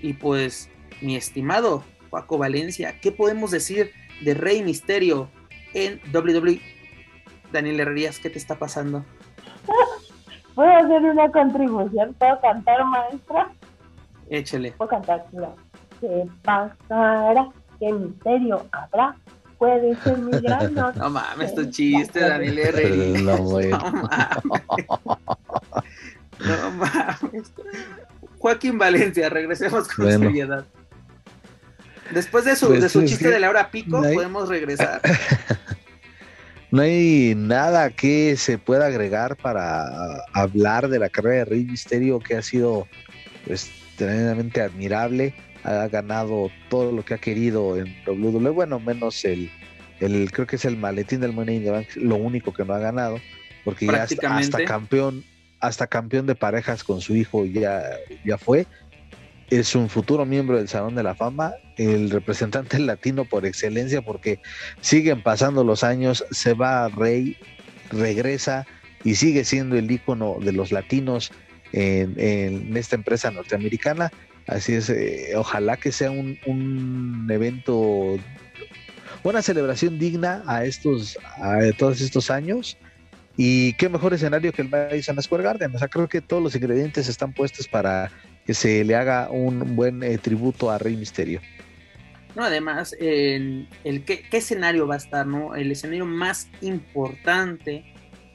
Speaker 1: Y pues, mi estimado Paco Valencia, ¿qué podemos decir de Rey Misterio en WWE? Daniel Herrerías, ¿qué te está pasando?
Speaker 2: ¿Puedo hacer una contribución? ¿Puedo cantar, maestra?
Speaker 1: Échale.
Speaker 2: ¿Puedo cantar? ¿Qué pasará? ¿Qué misterio habrá? Puede ser mi gran noche.
Speaker 1: No mames, tu chiste, Daniel R. No, mames. No mames. Joaquín Valencia, regresemos con seriedad. Después de su, pues de su chiste de la hora pico, podemos regresar.
Speaker 3: No hay nada que se pueda agregar para hablar de la carrera de Rey Misterio que ha sido pues, tremendamente admirable. Ha ganado todo lo que ha querido en WWE, bueno, menos el, el creo que es el maletín del Money in the Bank, lo único que no ha ganado, porque ya hasta, campeón, hasta campeón de parejas con su hijo ya, ya fue es un futuro miembro del Salón de la Fama, el representante latino por excelencia, porque siguen pasando los años, se va Rey, regresa y sigue siendo el ícono de los latinos en, esta empresa norteamericana. Así es, eh, ojalá que sea un, evento, una celebración digna a estos, a todos estos años. Y qué mejor escenario que el Madison Square Garden. O sea, creo que todos los ingredientes están puestos para que se le haga un buen eh, tributo a Rey Misterio.
Speaker 1: No, además, el, ¿qué, escenario va a estar, ¿no? El escenario más importante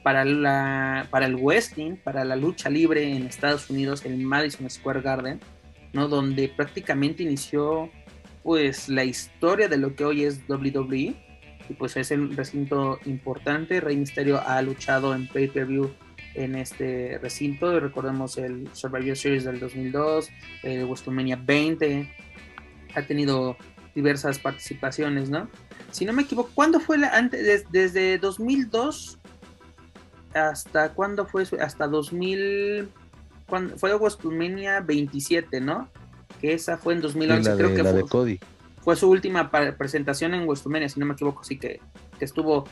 Speaker 1: para, la, para el wrestling, para la lucha libre en Estados Unidos, el Madison Square Garden, ¿no? Donde prácticamente inició, pues, la historia de lo que hoy es WWE. Y pues es un recinto importante. Rey Misterio ha luchado en pay-per-view en este recinto. Recordemos el Survivor Series del 2002, el WrestleMania 20. Ha tenido diversas participaciones, ¿no? Si no me equivoco, ¿cuándo fue la, antes, desde 2002 hasta cuándo fue? Hasta 2000, cuando, fue WrestleMania 27, ¿no? Que esa fue en 2011, creo que fue, fue su última presentación en WrestleMania, si no me equivoco, sí que, estuvo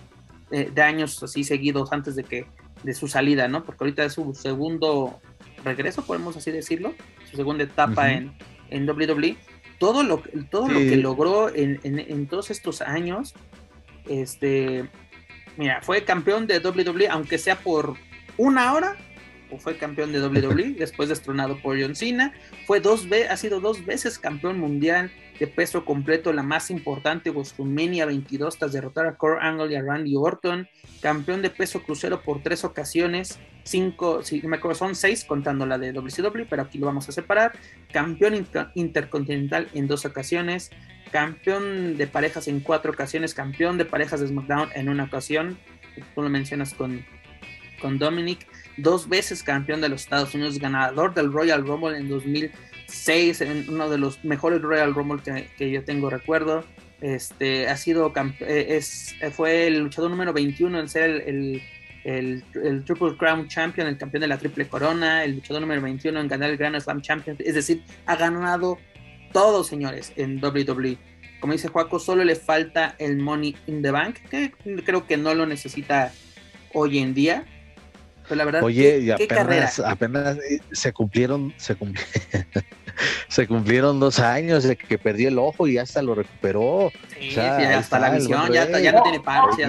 Speaker 1: eh, de años así seguidos antes de que de su salida, ¿no? Porque ahorita es su segundo regreso, podemos así decirlo, su segunda etapa en, en WWE todo lo, todo lo que logró en, todos estos años, este, mira, fue campeón de WWE, aunque sea por una hora, o fue campeón de WWE, después destronado por John Cena, fue dos ha sido dos veces campeón mundial de peso completo, la más importante, WrestleMania 22, tras derrotar a Kurt Angle y a Randy Orton, campeón de peso crucero por tres ocasiones, cinco, si me acuerdo, son seis contando la de WCW, pero aquí lo vamos a separar, campeón intercontinental en dos ocasiones, campeón de parejas en cuatro ocasiones, campeón de parejas de SmackDown en una ocasión, tú lo mencionas con, con Dominic, dos veces campeón de los Estados Unidos, ganador del Royal Rumble en 2000 6 en uno de los mejores Royal Rumble que, yo tengo recuerdo. Este ha sido eh, es, fue el luchador número 21 en ser el, el, Triple Crown Champion, el campeón de la Triple Corona, el luchador número 21 en ganar el Grand Slam Champion. Es decir, ha ganado todo, señores, en WWE. Como dice Juaco, solo le falta el Money in the Bank, que creo que no lo necesita hoy en día. Pero la verdad,
Speaker 3: Oye, y apenas, apenas eh, se cumplieron, se cumplieron, se cumplieron dos años de que perdió el ojo y hasta lo recuperó.
Speaker 1: Sí, hasta la visión, ya, ya, no tiene parche.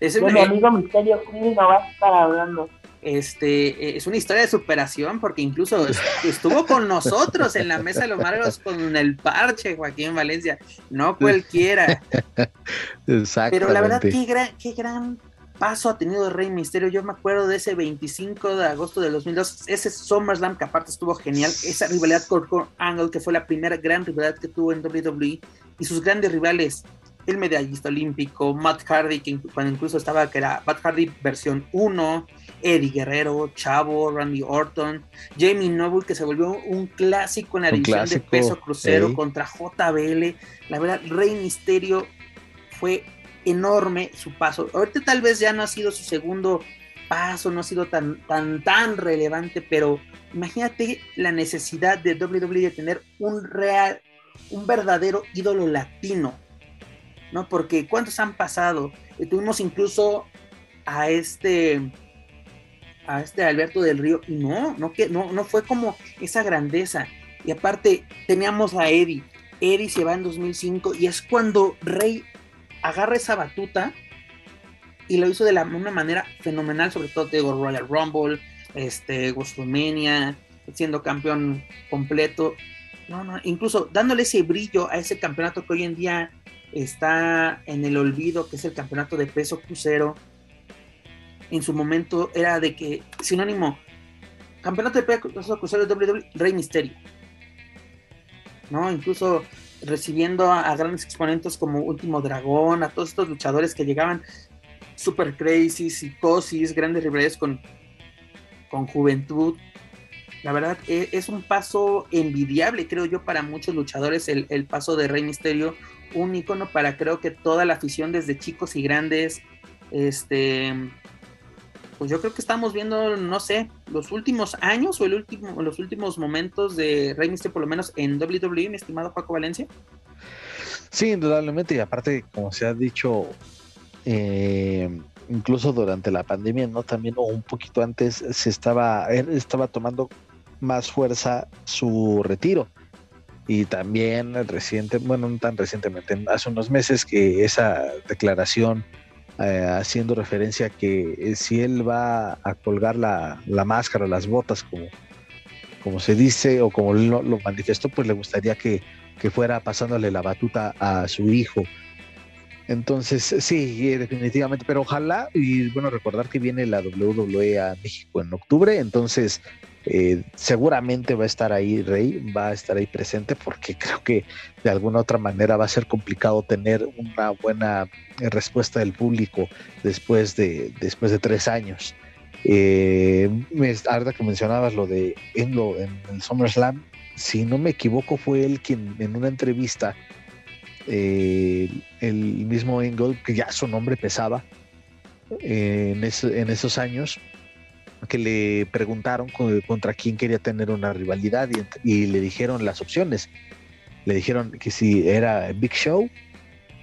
Speaker 2: Es mi amigo Misterio no va a estar hablando.
Speaker 1: Este, es una historia de superación porque incluso estuvo con nosotros en la mesa de los Margos con el parche Joaquín Valencia, no cualquiera. Pero la verdad, qué gran, qué gran paso ha tenido Rey Misterio. Yo me acuerdo de ese 25 de agosto de 2002, ese SummerSlam que aparte estuvo genial, esa rivalidad con Angle que fue la primera gran rivalidad que tuvo en WWE y sus grandes rivales, el medallista olímpico, Matt Hardy, que cuando incluso estaba que era Matt Hardy versión 1, Eddie Guerrero, Chavo, Randy Orton, Jamie Noble que se volvió un clásico en la división de peso crucero contra JBL. La verdad, Rey Misterio fue enorme su paso. Ahorita tal vez ya no ha sido su segundo paso, no ha sido tan, tan, tan relevante, pero imagínate la necesidad de WWE de tener un real, un verdadero ídolo latino, ¿no? Porque ¿cuántos han pasado? Eh, tuvimos incluso a este, a este Alberto del Río, y no, no, que, no, no fue como esa grandeza. Y aparte teníamos a Eddie. Eddie se va en 2005 y es cuando Rey agarra esa batuta y lo hizo de la, una manera fenomenal, sobre todo de Royal Rumble, este, WrestleMania, siendo campeón completo. No, no, incluso dándole ese brillo a ese campeonato que hoy en día está en el olvido, que es el campeonato de peso crucero. En su momento era de que, sinónimo, campeonato de peso crucero WWE, Rey Misterio. ¿No? Incluso recibiendo a, grandes exponentes como Último Dragón, a todos estos luchadores que llegaban super crazy, psicosis, grandes rivalidades con, con juventud. La verdad e, es, un paso envidiable, creo yo, para muchos luchadores, el, el, paso de Rey Misterio, un icono para creo que toda la afición, desde chicos y grandes, este, pues yo creo que estamos viendo, no sé, los últimos años o el último, los últimos momentos de Rey Mysterio, por lo menos en WWE, mi estimado Paco Valencia.
Speaker 3: Sí, indudablemente, y aparte, como se ha dicho, eh, incluso durante la pandemia, ¿no? También o un poquito antes se estaba, estaba tomando más fuerza su retiro. Y también reciente, bueno, no tan recientemente, hace unos meses que esa declaración eh, haciendo referencia a que eh, si él va a colgar la, la máscara, las botas, como, como se dice o como lo, lo manifestó, pues le gustaría que, que, fuera pasándole la batuta a su hijo. Entonces, sí, eh, definitivamente, pero ojalá, y bueno, recordar que viene la WWE a México en octubre, entonces eh, seguramente va a estar ahí Rey, va a estar ahí presente porque creo que de alguna otra manera va a ser complicado tener una buena respuesta del público después de, después de tres años. Eh, que mencionabas lo de en, en el SummerSlam, si no me equivoco, fue él quien en una entrevista, eh, el mismo Engel, que ya su nombre pesaba en, en esos años, que le preguntaron contra quién quería tener una rivalidad y, le dijeron las opciones. Le dijeron que si era Big Show,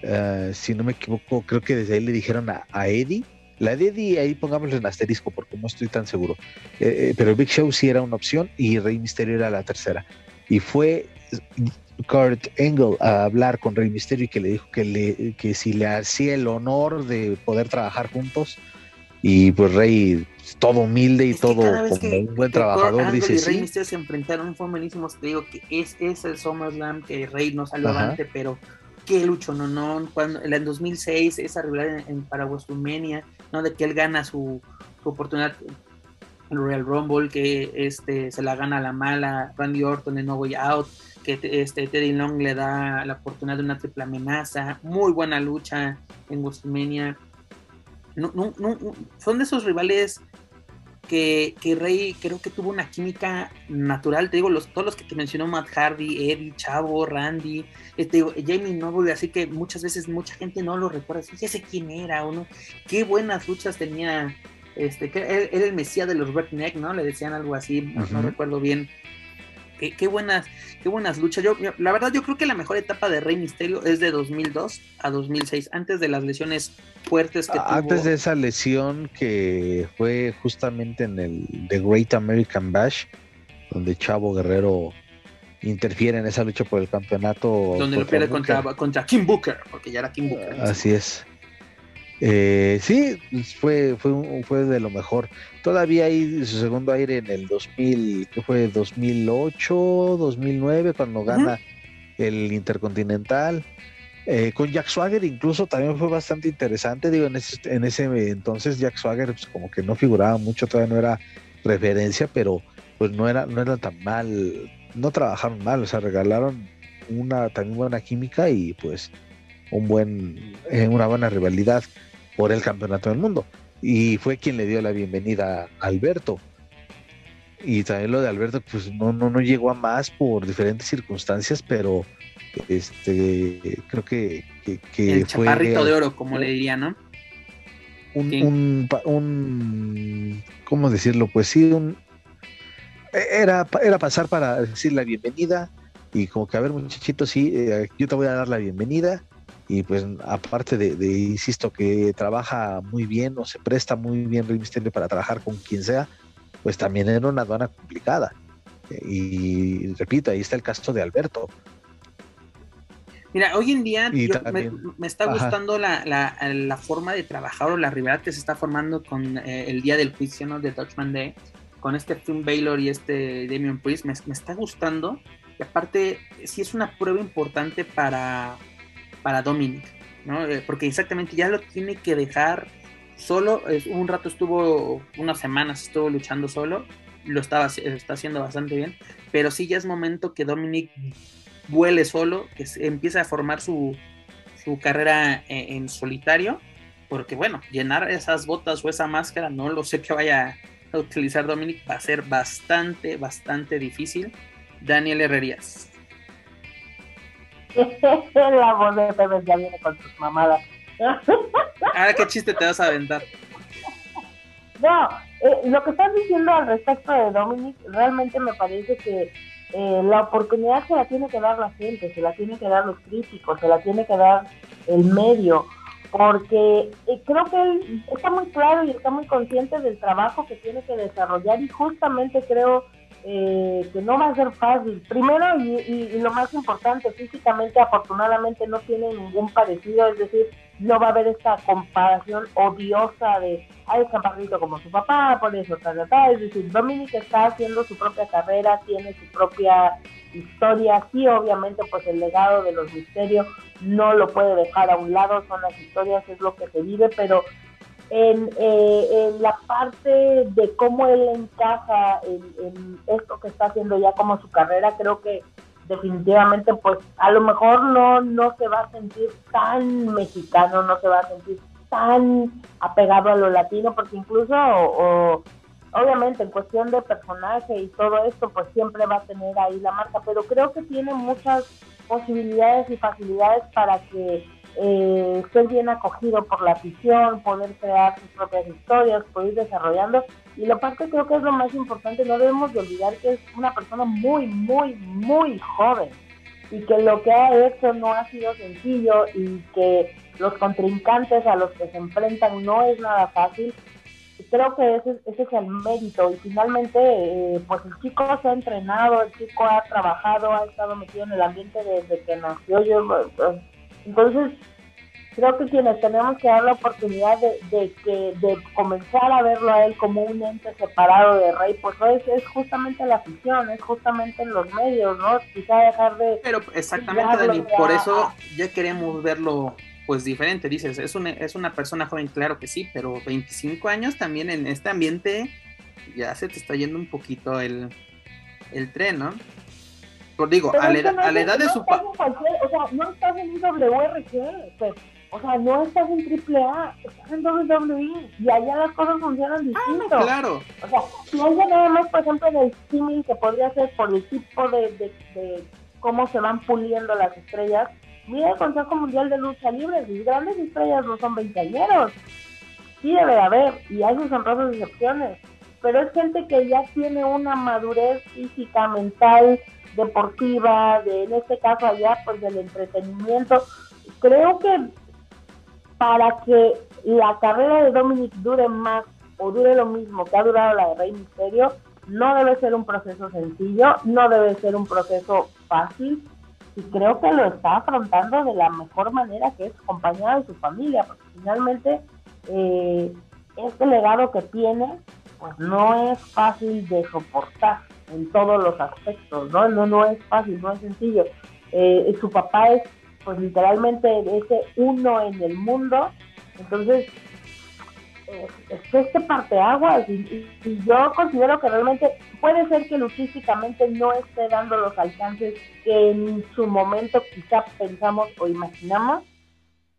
Speaker 3: eh, si no me equivoco, creo que desde ahí le dijeron a, Eddie. La Eddie ahí pongámosle en asterisco porque no estoy tan seguro. Eh, eh, pero Big Show sí era una opción y Rey Mysterio era la tercera. Y fue Kurt Angle a hablar con Rey Mysterio y que le dijo que, le, que si le hacía el honor de poder trabajar juntos. Y pues Rey todo humilde y todo como un buen trabajador, dice
Speaker 1: y Rey Mysterio se enfrentaron, fue buenísimos, te digo que es, es el SummerSlam que Rey no salió adelante, pero qué lucho, no, no, cuando en 2006, esa rivalidad en, para WrestleMania, ¿no? De que él gana su, oportunidad en Royal Rumble, que este se la gana a la mala, Randy Orton en No Way Out, que este Teddy Long le da la oportunidad de una triple amenaza, muy buena lucha en WrestleMania. No, no, no, son de esos rivales que, Rey creo que tuvo una química natural. Te digo, los, todos los que te mencionó Matt Hardy, Eddie, Chavo, Randy, este, Jamie Noble, así que muchas veces mucha gente no lo recuerda. Ya sé quién era o no. Qué buenas luchas tenía. Este, que era el mesías de los Redneck, ¿no? Le decían algo así, no recuerdo bien qué, buenas, qué buenas luchas. Yo, la verdad, yo creo que la mejor etapa de Rey Misterio es de 2002 a 2006, antes de las lesiones fuertes que
Speaker 3: tuvo. Antes de esa lesión que fue justamente en el The Great American Bash, donde Chavo Guerrero interfiere en esa lucha por el campeonato.
Speaker 1: Donde lo pierde contra, contra Kim Booker, porque ya era Kim Booker.
Speaker 3: Así es. Eh, sí, fue, fue, fue de lo mejor. Todavía hay su segundo aire en el 2000, que fue 2008, 2009, cuando gana el Intercontinental. Eh, con Jack Swagger incluso también fue bastante interesante. Digo, en ese, en ese entonces Jack Swagger pues, como que no figuraba mucho, todavía no era referencia, pero pues no era, no era tan mal, no trabajaron mal, o sea, regalaron una también buena química y pues un buen, eh, una buena rivalidad por el campeonato del mundo. Y fue quien le dio la bienvenida a Alberto. Y también lo de Alberto, pues no, no, no llegó a más por diferentes circunstancias, pero este creo que, que,
Speaker 1: el chaparrito de oro, como le diría, ¿no?
Speaker 3: Un, un, un, ¿cómo decirlo? Pues sí, un, era, era pasar para decir la bienvenida y como que a ver muchachito, sí, eh, yo te voy a dar la bienvenida y pues aparte de, insisto, que trabaja muy bien o se presta muy bien Rey Mysterio para trabajar con quien sea, pues también era una aduana complicada. Y repito, ahí está el caso de Alberto.
Speaker 1: Mira, hoy en día me, está gustando la, la, forma de trabajar o la rivalidad que se está formando con eh, el día del juicio ¿no? de Dutchman Day, con este Finn Baylor y este Damian Priest, me, me está gustando. Y aparte, sí es una prueba importante para, para Dominic, ¿no? Eh, porque exactamente ya lo tiene que dejar solo. un rato estuvo, unas semanas estuvo luchando solo, lo estaba está haciendo bastante bien, pero sí ya es momento que Dominic vuele solo, que empiece a formar su, su carrera en, en, solitario, porque bueno, llenar esas botas o esa máscara, no lo sé que vaya a utilizar Dominic, va a ser bastante, bastante difícil. Daniel Herrerías.
Speaker 2: la voz de Pepe ya viene con sus mamadas.
Speaker 1: Ahora, ¿qué chiste te vas a aventar?
Speaker 2: No, eh, lo que estás diciendo al respecto de Dominic, realmente me parece que eh, la oportunidad se la tiene que dar la gente, se la tiene que dar los críticos, se la tiene que dar el medio, porque eh, creo que él está muy claro y está muy consciente del trabajo que tiene que desarrollar y justamente creo eh, que no va a ser fácil. Primero, y, lo más importante, físicamente afortunadamente no tiene ningún parecido, es decir, no va a haber esta comparación odiosa de, ay, chaparrito como su papá, por eso, tal, tal, es decir, Dominic está haciendo su propia carrera, tiene su propia historia, sí, obviamente, pues el legado de los misterios no lo puede dejar a un lado, son las historias, es lo que se vive, pero en, eh, en, la parte de cómo él encaja en, esto que está haciendo ya como su carrera, creo que definitivamente pues a lo mejor no, no se va a sentir tan mexicano, no se va a sentir tan apegado a lo latino, porque incluso o, obviamente en cuestión de personaje y todo esto, pues siempre va a tener ahí la marca, pero creo que tiene muchas posibilidades y facilidades para que eh, ser bien acogido por la afición, poder crear sus propias historias, poder ir desarrollando. Y lo parte creo que es lo más importante, no debemos de olvidar que es una persona muy, muy, muy joven y que lo que ha hecho no ha sido sencillo y que los contrincantes a los que se enfrentan no es nada fácil. Creo que ese, es el mérito y finalmente eh, pues el chico se ha entrenado, el chico ha trabajado, ha estado metido en el ambiente desde que nació. Yo, entonces, creo que quienes tenemos que dar la oportunidad de, que, de comenzar a verlo a él como un ente separado de Rey, pues es, es justamente la afición, es justamente en los medios, ¿no? Quizá dejar de...
Speaker 1: Pero exactamente, Dani, por eso ya queremos verlo pues diferente, dices, es una, es una persona joven, claro que sí, pero 25 años también en este ambiente ya se te está yendo un poquito el, el tren, ¿no? Digo, a la, edad de su
Speaker 2: padre. O sea, no estás en WRG, pues, o sea, no estás en AAA, estás en WWE y allá las cosas funcionan ah, distinto.
Speaker 1: Ah, claro.
Speaker 2: O sea, piensa nada más, por ejemplo, en el símil que podría ser por el tipo de, de, cómo se van puliendo las estrellas. Mira el Consejo Mundial de Lucha Libre, sus grandes estrellas no son veinteañeros. Sí debe haber, y hay sus honrosas excepciones. Pero es gente que ya tiene una madurez física, mental, deportiva, de en este caso allá, pues del entretenimiento. Creo que para que la carrera de Dominic dure más o dure lo mismo que ha durado la de Rey Misterio, no debe ser un proceso sencillo, no debe ser un proceso fácil y creo que lo está afrontando de la mejor manera que es acompañado de su familia, porque finalmente eh, este legado que tiene pues no es fácil de soportar en todos los aspectos, ¿no? No, no es fácil, no es sencillo. Eh, su papá es, pues literalmente, ese uno en el mundo, entonces, eh, es este parteaguas y, y, yo considero que realmente puede ser que luchísticamente no esté dando los alcances que en su momento quizá pensamos o imaginamos,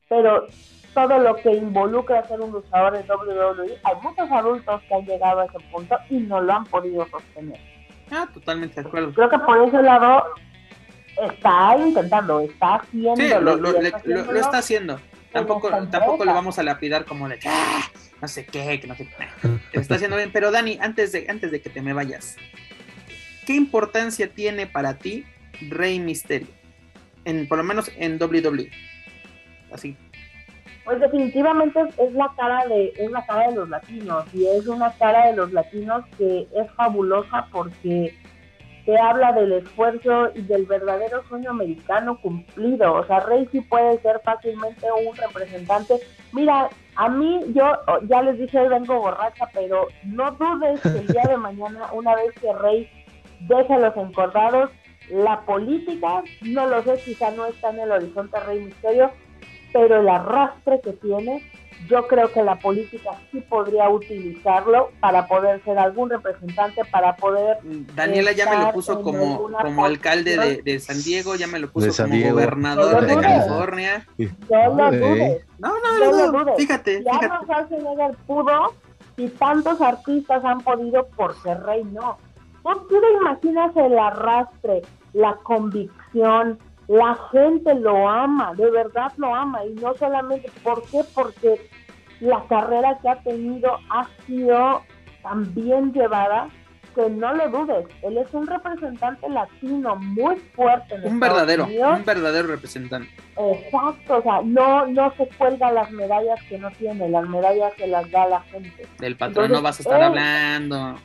Speaker 2: pero todo lo que involucra ser un luchador de WWE, hay muchos adultos que han llegado a ese punto y no lo han podido sostener.
Speaker 1: Ah, totalmente de acuerdo.
Speaker 2: Creo que por ese lado está intentando, está haciendo.
Speaker 1: Sí, lo, está haciendo. Tampoco, tampoco lo vamos a lapidar como de ah, no sé qué, que no sé qué. está haciendo bien. Pero Dani, antes de, antes de que te me vayas, ¿qué importancia tiene para ti Rey Misterio? En, por lo menos en WWE. Así,
Speaker 2: pues definitivamente es, la cara de es la cara de los latinos y es una cara de los latinos que es fabulosa porque te habla del esfuerzo y del verdadero sueño americano cumplido. O sea, Rey sí puede ser fácilmente un representante. Mira, a mí yo ya les dije hoy vengo borracha, pero no dudes que el día de mañana, una vez que Rey deje los encordados, la política, no lo sé, quizá no está en el horizonte Rey Misterio, pero el arrastre que tiene, yo creo que la política sí podría utilizarlo para poder ser algún representante, para poder...
Speaker 1: Daniela ya me lo puso como, como alcalde de, San Diego, ya me lo puso como gobernador de California.
Speaker 2: No lo dudes.
Speaker 1: No, no, no, fíjate.
Speaker 2: Ya no Schwarzenegger pudo y tantos artistas han podido porque Rey no. ¿Tú te imaginas el arrastre, la convicción, la gente lo ama, de verdad lo ama, y no solamente, ¿por qué? Porque la carrera que ha tenido ha sido tan bien llevada que no lo dudes, él es un representante latino muy fuerte.
Speaker 1: un verdadero, un verdadero representante.
Speaker 2: Exacto, o sea, no, no se cuelga las medallas que no tiene, las medallas se las da la gente.
Speaker 1: Del patrón no vas a estar hablando.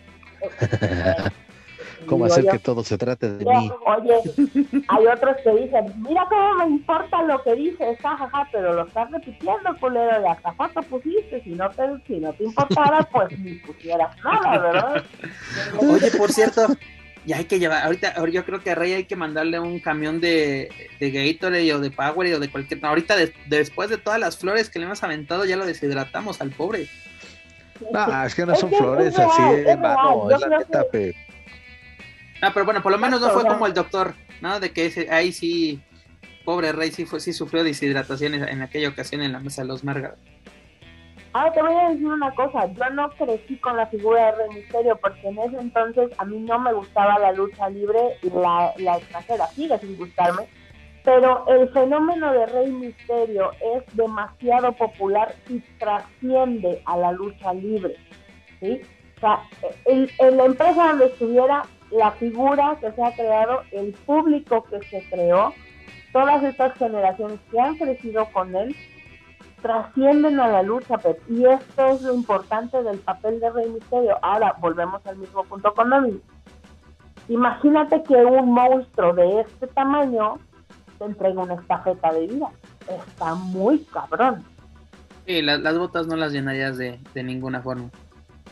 Speaker 3: ¿Cómo hacer que todo se trate de mí?
Speaker 2: Oye, hay otros que dicen, mira cómo me importa lo que dices, jajaja, pero lo estás repitiendo, culero, de hasta foto pusiste, si no te, si no te importara, pues ni pusieras nada, ¿verdad?
Speaker 1: Oye, por cierto, ya hay que llevar, ahorita, yo creo que a Rey hay que mandarle un camión de, de Gatorade o de Power o de cualquier, ahorita después de todas las flores que le hemos aventado, ya lo deshidratamos al pobre.
Speaker 3: No, es que no son flores así, hermano, es la neta, pero
Speaker 1: Ah, pero bueno, por lo menos no fue como el doctor, ¿no? De que ese, ahí sí, pobre rey, sí, fue, sí sufrió deshidratación en aquella ocasión en la mesa de los Margaret.
Speaker 2: Ahora te voy a decir una cosa, yo no crecí con la figura de Rey Misterio porque en ese entonces a mí no me gustaba la lucha libre y la, la extranjera, sigue sin gustarme, pero el fenómeno de Rey Misterio es demasiado popular y trasciende a la lucha libre, ¿sí? O sea, en la empresa donde estuviera, la figura que se ha creado, el público que se creó, todas estas generaciones que han crecido con él, trascienden a la lucha, y esto es lo importante del papel de Rey Misterio. Ahora, volvemos al mismo punto con David. Imagínate que un monstruo de este tamaño te entrega una estafeta de vida. Está muy cabrón.
Speaker 1: Sí, las botas no las llenarías de, de ninguna forma.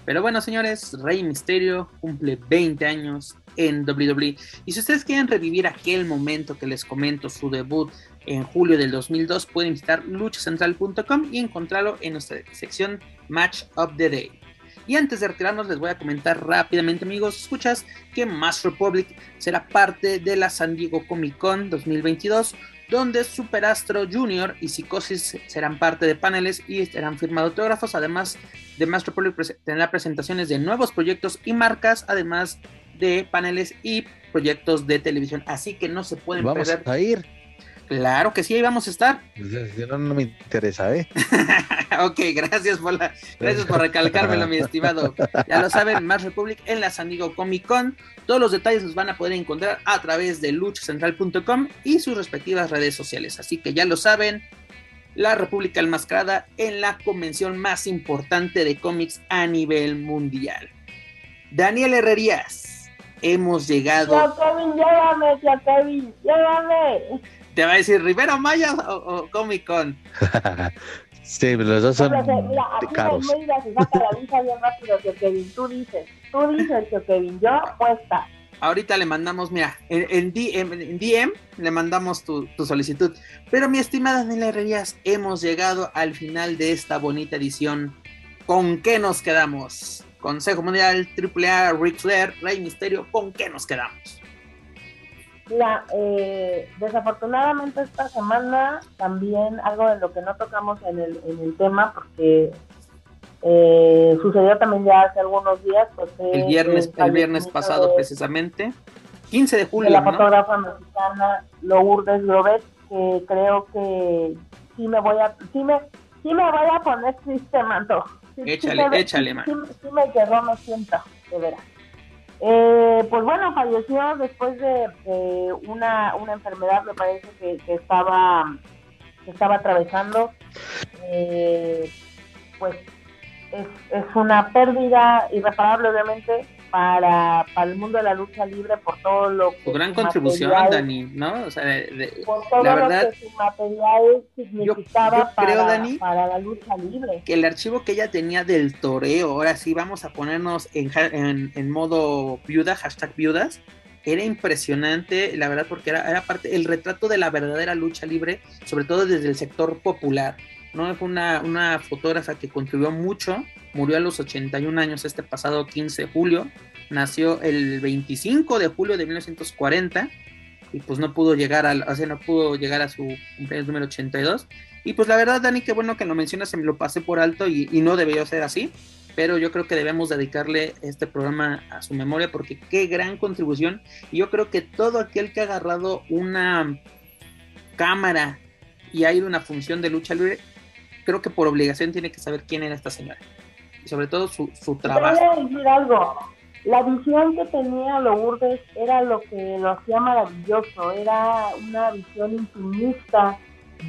Speaker 1: Pero bueno, señores, Rey Misterio cumple 20 años en WWE. Y si ustedes quieren revivir aquel momento que les comento, su debut en julio del 2002, pueden visitar luchacentral.com y encontrarlo en nuestra sección Match of the Day. Y antes de retirarnos, les voy a comentar rápidamente, amigos, escuchas que Mass Republic será parte de la San Diego Comic Con 2022, donde Superastro Junior y Psicosis serán parte de paneles y estarán firmados autógrafos. Además de Mass Republic, tendrá presentaciones de nuevos proyectos y marcas, además de paneles y proyectos de televisión. Así que no se pueden
Speaker 3: Vamos
Speaker 1: perder.
Speaker 3: a ir.
Speaker 1: Claro que sí, ahí vamos a estar.
Speaker 3: No, no me interesa, ¿eh?
Speaker 1: ok, gracias por, la, gracias por recalcármelo, mi estimado. Ya lo saben, Más Republic en la San Diego Comic Con. Todos los detalles los van a poder encontrar a través de luchacentral.com y sus respectivas redes sociales. Así que ya lo saben, la República Enmascarada en la convención más importante de cómics a nivel mundial. Daniel Herrerías, hemos llegado.
Speaker 2: Kevin, llévame, Kevin, llévame.
Speaker 1: Te va a decir Rivera Maya o, o Comic Con.
Speaker 3: sí, los dos son
Speaker 2: Hombre, mira, aquí
Speaker 3: caros.
Speaker 2: mira, se saca la visa bien rápido, Kevin. Tú dices, tú dices, Kevin, yo apuesta.
Speaker 1: Ahorita le mandamos, mira, en, en DM, en DM le mandamos tu, tu, solicitud. Pero mi estimada Daniela Herrerías, hemos llegado al final de esta bonita edición. ¿Con qué nos quedamos? Consejo Mundial, AAA, Ric Flair, Rey Misterio, ¿con qué nos quedamos?
Speaker 2: Mira, eh, desafortunadamente esta semana también algo de lo que no tocamos en el, en el tema, porque eh, sucedió también ya hace algunos días. Pues,
Speaker 1: el viernes, el, el viernes pasado de, precisamente, 15 de julio.
Speaker 2: De la
Speaker 1: ¿no?
Speaker 2: fotógrafa mexicana Lourdes Grobet, que creo que sí me voy a, sí me, sí me voy a poner triste, manto. Sí,
Speaker 1: échale,
Speaker 2: sí me,
Speaker 1: échale, man.
Speaker 2: Sí, sí, me quedó, me siento, de veras. Eh, pues bueno, falleció después de, una, una, enfermedad, me parece que, que estaba que estaba atravesando. Eh, pues es, es, una pérdida irreparable, obviamente, para, para, el mundo de la lucha libre por todo lo que.
Speaker 1: Su gran contribución, Dani, ¿no? O sea, de, de,
Speaker 2: por todo
Speaker 1: la verdad,
Speaker 2: lo que su material significaba
Speaker 1: yo, yo
Speaker 2: para,
Speaker 1: creo, Dani,
Speaker 2: para la lucha libre.
Speaker 1: Que el archivo que ella tenía del toreo, ahora sí vamos a ponernos en, en, en modo viuda, hashtag viudas, era impresionante, la verdad, porque era, era parte, el retrato de la verdadera lucha libre, sobre todo desde el sector popular. ¿No? Fue una, una fotógrafa que contribuyó mucho, murió a los 81 años este pasado 15 de julio, nació el 25 de julio de 1940 y pues no pudo llegar a, o sea, no pudo llegar a su cumpleaños número 82. Y pues la verdad, Dani, qué bueno que lo mencionas, se me lo pasé por alto y, y no debió ser así, pero yo creo que debemos dedicarle este programa a su memoria porque qué gran contribución. Y yo creo que todo aquel que ha agarrado una cámara y ha ido a una función de lucha libre, creo que por obligación tiene que saber quién era esta señora. Y sobre todo su, su trabajo.
Speaker 2: Voy a decir algo. La visión que tenía Lourdes era lo que lo hacía maravilloso. Era una visión intimista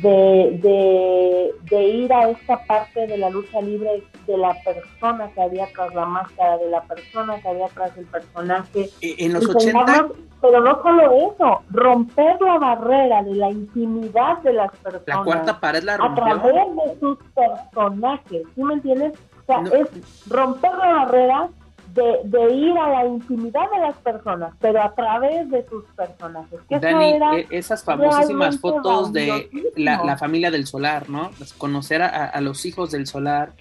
Speaker 2: de, de, de ir a esta parte de la lucha libre de la persona que había tras la máscara, de la persona que había tras el personaje.
Speaker 1: En los 80...
Speaker 2: Pero no solo eso, romper la barrera de la intimidad de las personas.
Speaker 1: La cuarta pared la
Speaker 2: rompió. A través de sus personajes, ¿sí me entiendes? O sea, no. es romper la barrera de, de, ir a la intimidad de las personas, pero a través de sus personajes. Que
Speaker 1: Dani, era esas famosísimas fotos de la, la, familia del solar, ¿no? Conocer a, a, los hijos del solar,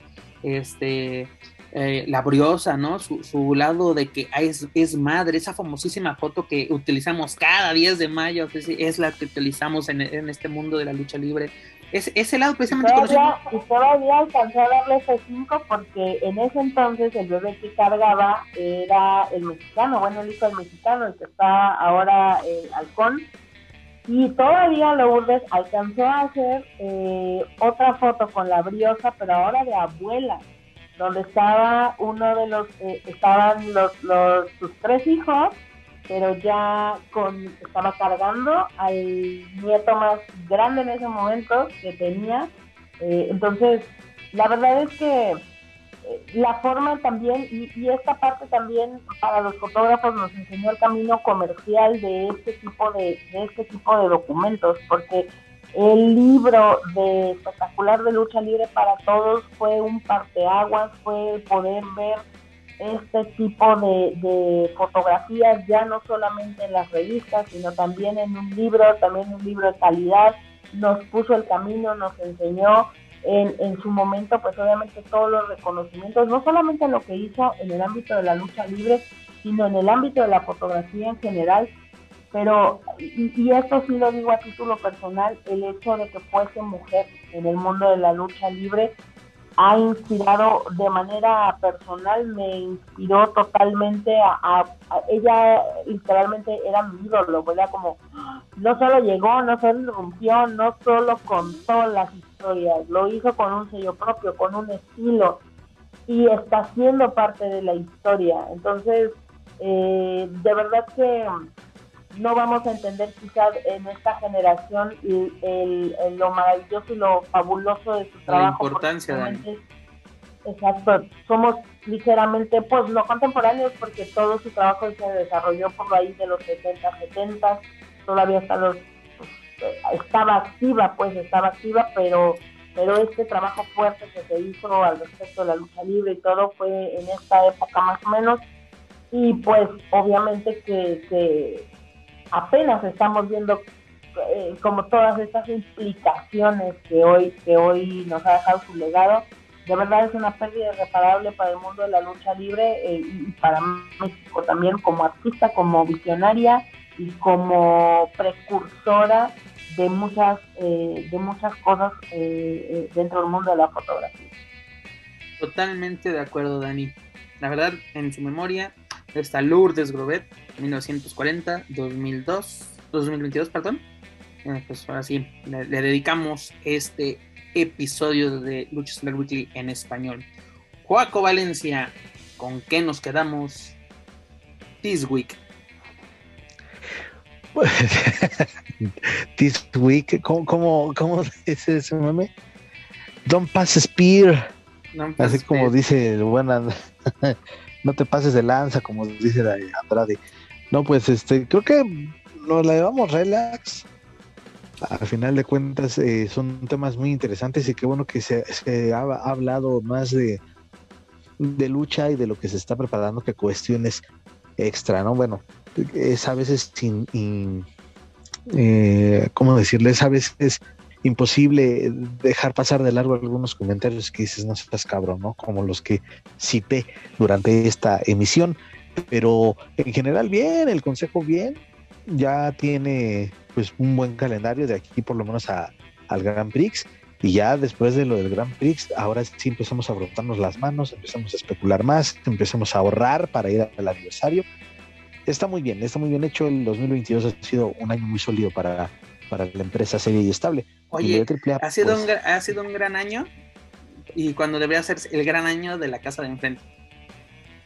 Speaker 1: este eh, laboriosa, ¿no? Su, lado de que es, es, madre, esa famosísima foto que utilizamos cada 10 de mayo, es, la que utilizamos en, este mundo de la lucha libre. Es, ese lado precisamente...
Speaker 2: Y todavía, y todavía alcanzó a darle ese 5 porque en ese entonces el bebé que cargaba era el mexicano, bueno, el hijo del mexicano, el que está ahora eh, halcón. Y todavía Lourdes alcanzó a hacer eh, otra foto con la briosa, pero ahora de abuela donde estaba uno de los, eh, estaban los, los, sus tres hijos, pero ya con, estaba cargando al nieto más grande en ese momento que tenía. Eh, entonces, la verdad es que eh, la forma también, y, y, esta parte también para los fotógrafos nos enseñó el camino comercial de este tipo de, de este tipo de documentos, porque el libro de espectacular de lucha libre para todos fue un parteaguas, fue poder ver este tipo de, fotografías ya no solamente en las revistas, sino también en un libro, también un libro de calidad, nos puso el camino, nos enseñó en, su momento, pues obviamente todos los reconocimientos, no solamente lo que hizo en el ámbito de la lucha libre, sino en el ámbito de la fotografía en general, pero, y, esto sí lo digo a título personal, el hecho de que fuese mujer en el mundo de la lucha libre ha inspirado de manera personal, me inspiró totalmente a, ella literalmente era mi ídolo. Como no solo llegó, no solo rompió, no solo contó las historias, lo hizo con un sello propio, con un estilo y está siendo parte de la historia. Entonces, eh, de verdad que no vamos a entender quizás en esta generación el, lo maravilloso y lo fabuloso de su trabajo.
Speaker 1: La importancia, Dani.
Speaker 2: Exacto, somos ligeramente, pues no contemporáneos, porque todo su trabajo se desarrolló por ahí de los 70, 70, todavía está los, pues, estaba activa, pues estaba activa, pero pero este trabajo fuerte que se hizo al respecto de la lucha libre y todo fue en esta época más o menos, y pues obviamente que, que apenas estamos viendo eh, como todas estas implicaciones que hoy, que hoy nos ha dejado su legado. De verdad es una pérdida irreparable para el mundo de la lucha libre eh, y para México también como artista, como visionaria y como precursora de muchas, eh, de muchas cosas dentro del mundo de la fotografía.
Speaker 1: Totalmente de acuerdo, Dani. La verdad, en su memoria está Lourdes Grobet, 1940, 2002, 2022, perdón. Eh, pues ahora sí, le, dedicamos este episodio de Lucha Celebrity en español. Joaco Valencia, ¿con qué nos quedamos this week?
Speaker 3: this week, ¿cómo, cómo, cómo es ese meme? Don't pass spear. Así como dice el buen no te pases de lanza, como dice Andrade. No, pues este, creo que nos la llevamos relax. Al final de cuentas, eh, son temas muy interesantes y qué bueno que se, ha, hablado más de, de lucha y de lo que se está preparando que cuestiones extra, ¿no? Bueno, es a veces sin, eh, ¿cómo decirles? A veces imposible dejar pasar de largo algunos comentarios que dices, no seas cabrón, ¿no? Como los que cité durante esta emisión. Pero en general, bien, el consejo bien, ya tiene pues un buen calendario de aquí por lo menos a, al Grand Prix. Y ya después de lo del Grand Prix, ahora sí empezamos a frotarnos las manos, empezamos a especular más, empezamos a ahorrar para ir al aniversario. Está muy bien, está muy bien hecho. El 2022 ha sido un año muy sólido para, para la empresa seria y estable.
Speaker 1: Oye, ha, sido un, ha sido un gran año y cuando debería ser el gran año de la casa de enfrente.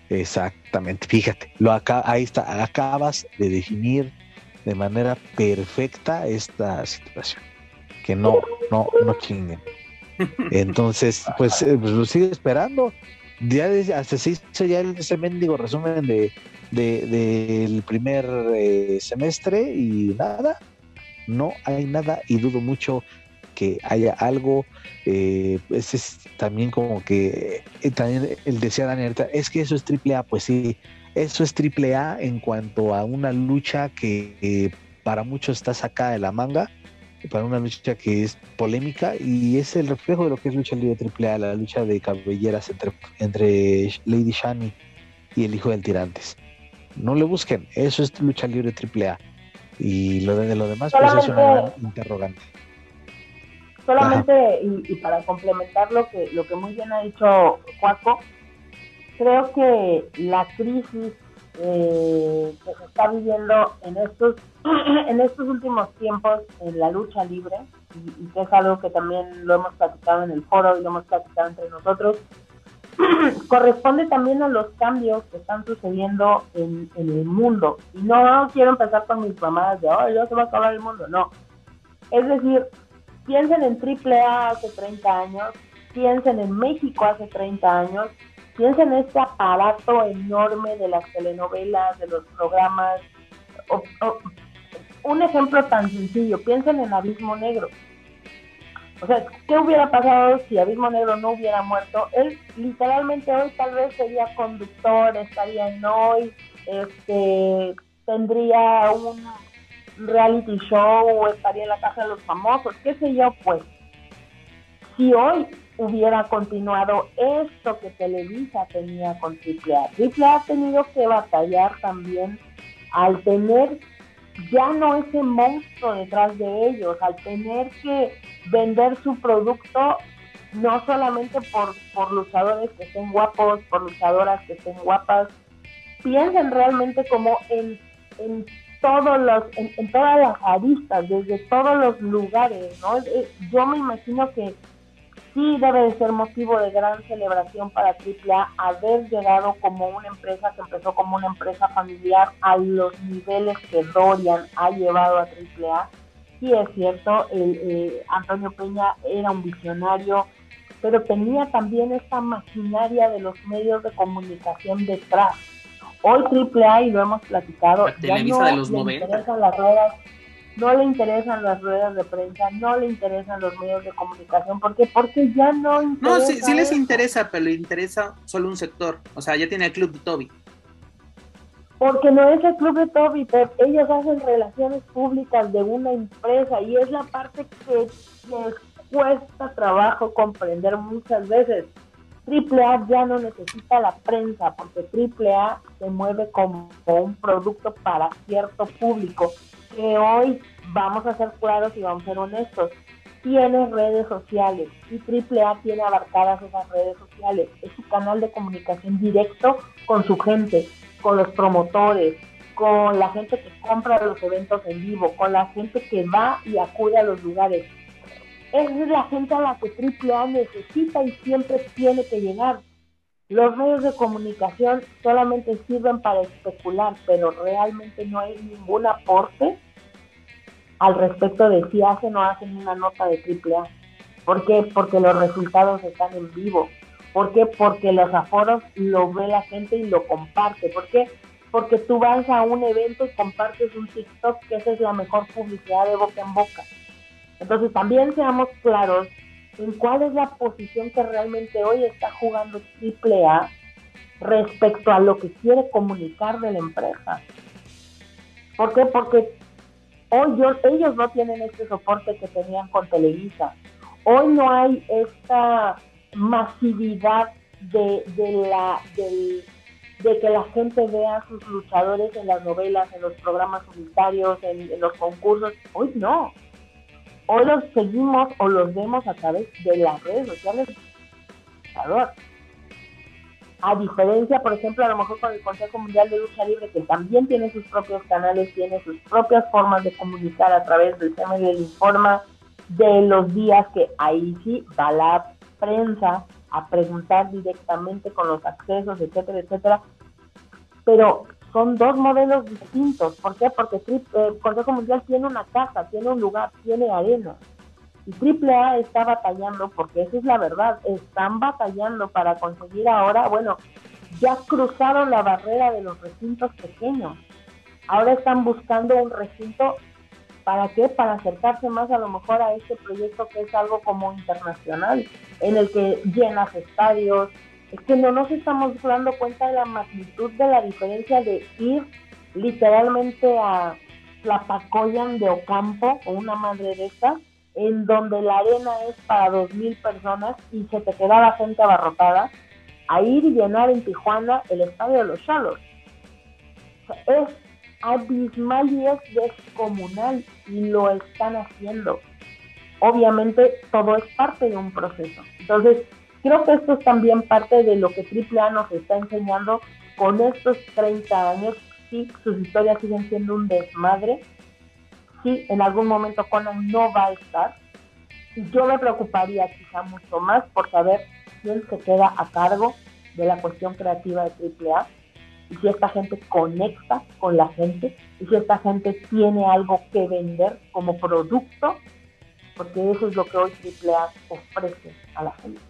Speaker 3: Exactamente, fíjate, lo acá, ahí está, acabas de definir de manera perfecta esta situación. Que no, no, no chinguen. Entonces, pues, eh, pues, lo sigue esperando. Ya hasta se hizo ya ese mendigo resumen de, del primer eh, semestre y nada, no hay nada y dudo mucho que haya algo. Eh, ese es también como que eh, también el decía Daniel, es que eso es triple A, pues sí, eso es triple A en cuanto a una lucha que para muchos está sacada de la manga, para una lucha que es polémica y es el reflejo de lo que es lucha libre AAA, la lucha de cabelleras entre, entre Lady Shani y el hijo del tirantes. No le busquen, eso es lucha libre AAA. Y lo de, lo demás pues es una gran interrogante.
Speaker 2: Solamente, y, para complementar lo que, lo que muy bien ha dicho Juaco, creo que la crisis eh, que se está viviendo en estos, en estos últimos tiempos en la lucha libre, y, que es algo que también lo hemos platicado en el foro y lo hemos platicado entre nosotros, corresponde también a los cambios que están sucediendo en, el mundo. Y no quiero empezar con mis mamadas de, oh, ya se va a acabar el mundo. No. Es decir, piensen en AAA hace 30 años, piensen en México hace 30 años, piensen en este aparato enorme de las telenovelas, de los programas. un ejemplo tan sencillo, piensen en Abismo Negro o sea, ¿qué hubiera pasado si Abismo Negro no hubiera muerto? Él literalmente hoy tal vez sería conductor, estaría en hoy, este, tendría un reality show o estaría en la casa de los famosos, qué sé yo, pues. Si hoy hubiera continuado esto que Televisa tenía con AAA, AAA ha tenido que batallar también al tener ya no ese monstruo detrás de ellos, al tener que vender su producto no solamente por, por luchadores que estén guapos, por luchadoras que estén guapas, piensen realmente como en, en todos los, en, todas las aristas, desde todos los lugares, ¿no? Eh, yo me imagino que sí debe de ser motivo de gran celebración para AAA haber llegado como una empresa que empezó como una empresa familiar a los niveles que Dorian ha llevado a AAA. Sí es cierto, el, eh, Antonio Peña era un visionario, pero tenía también esta maquinaria de los medios de comunicación detrás. Hoy AAA, y lo hemos platicado, ya no de los le interesan las ruedas no le interesan las ruedas de prensa, no le interesan los medios de comunicación, ¿por qué? Porque ya no
Speaker 1: No, sí, sí les interesa, pero le interesa solo un sector, o sea, ya tiene el club de Toby.
Speaker 2: Porque no es el club de Toby, pero ellos hacen relaciones públicas de una empresa y es la parte que les cuesta trabajo comprender muchas veces. AAA ya no necesita la prensa porque AAA se mueve como un producto para cierto público que hoy vamos a ser claros y vamos a ser honestos. Tiene redes sociales y AAA tiene abarcadas esas redes sociales. Es su canal de comunicación directo con su gente, con los promotores, con la gente que compra los eventos en vivo, con la gente que va y acude a los lugares. Es la gente a la que AAA necesita y siempre tiene que llegar. Los medios de comunicación solamente sirven para especular, pero realmente no hay ningún aporte al respecto de si hacen o hacen una nota de AAA. ¿Por qué? Porque los resultados están en vivo. ¿Por qué? Porque los aforos lo ve la gente y lo comparte. ¿Por qué? Porque tú vas a un evento y compartes un TikTok, que esa es la mejor publicidad de boca en boca. Entonces también seamos claros en cuál es la posición que realmente hoy está jugando AAA respecto a lo que quiere comunicar de la empresa. ¿Por qué? Porque hoy ellos no tienen este soporte que tenían con Televisa. Hoy no hay esta masividad de, la, de que la gente vea a sus luchadores en las novelas, en los programas unitarios, en los concursos. Hoy no hoy los seguimos o los vemos a través de las redes sociales. A diferencia, por ejemplo, a lo mejor con el Consejo Mundial de Lucha Libre, que también tiene sus propios canales, tiene sus propias formas de comunicar a través del CML Informa, de los días que ahí sí va la prensa a preguntar directamente con los accesos, etcétera, etcétera. Pero son dos modelos distintos. ¿Por qué? Porque el Consejo Mundial tiene una casa, tiene un lugar, tiene arena. Y AAA está batallando, porque esa es la verdad, están batallando para conseguir ahora, bueno, ya cruzaron la barrera de los recintos pequeños. Ahora están buscando un recinto, ¿para qué? Para acercarse más a lo mejor a este proyecto que es algo como internacional, en el que llenas estadios, es que no nos estamos dando cuenta de la magnitud de la diferencia de ir literalmente a, Tlapacoyan de Ocampo o una madre de estas, en donde la arena es para dos mil personas y se te quedaba gente abarrotada, a ir y llenar en Tijuana el estadio de los Cholos. es abismal y es descomunal y lo están haciendo. Obviamente todo es parte de un proceso. Entonces, creo que esto es también parte de lo que AAA nos está enseñando con estos 30 años. Sí, sus historias siguen siendo un desmadre. Sí, en algún momento Conan no va a estar. Y yo me preocuparía quizá mucho más por saber quién se queda a cargo de la cuestión creativa de AAA y si esta gente conecta con la gente y si esta gente tiene algo que vender como producto, porque eso es lo que hoy AAA ofrece a la gente.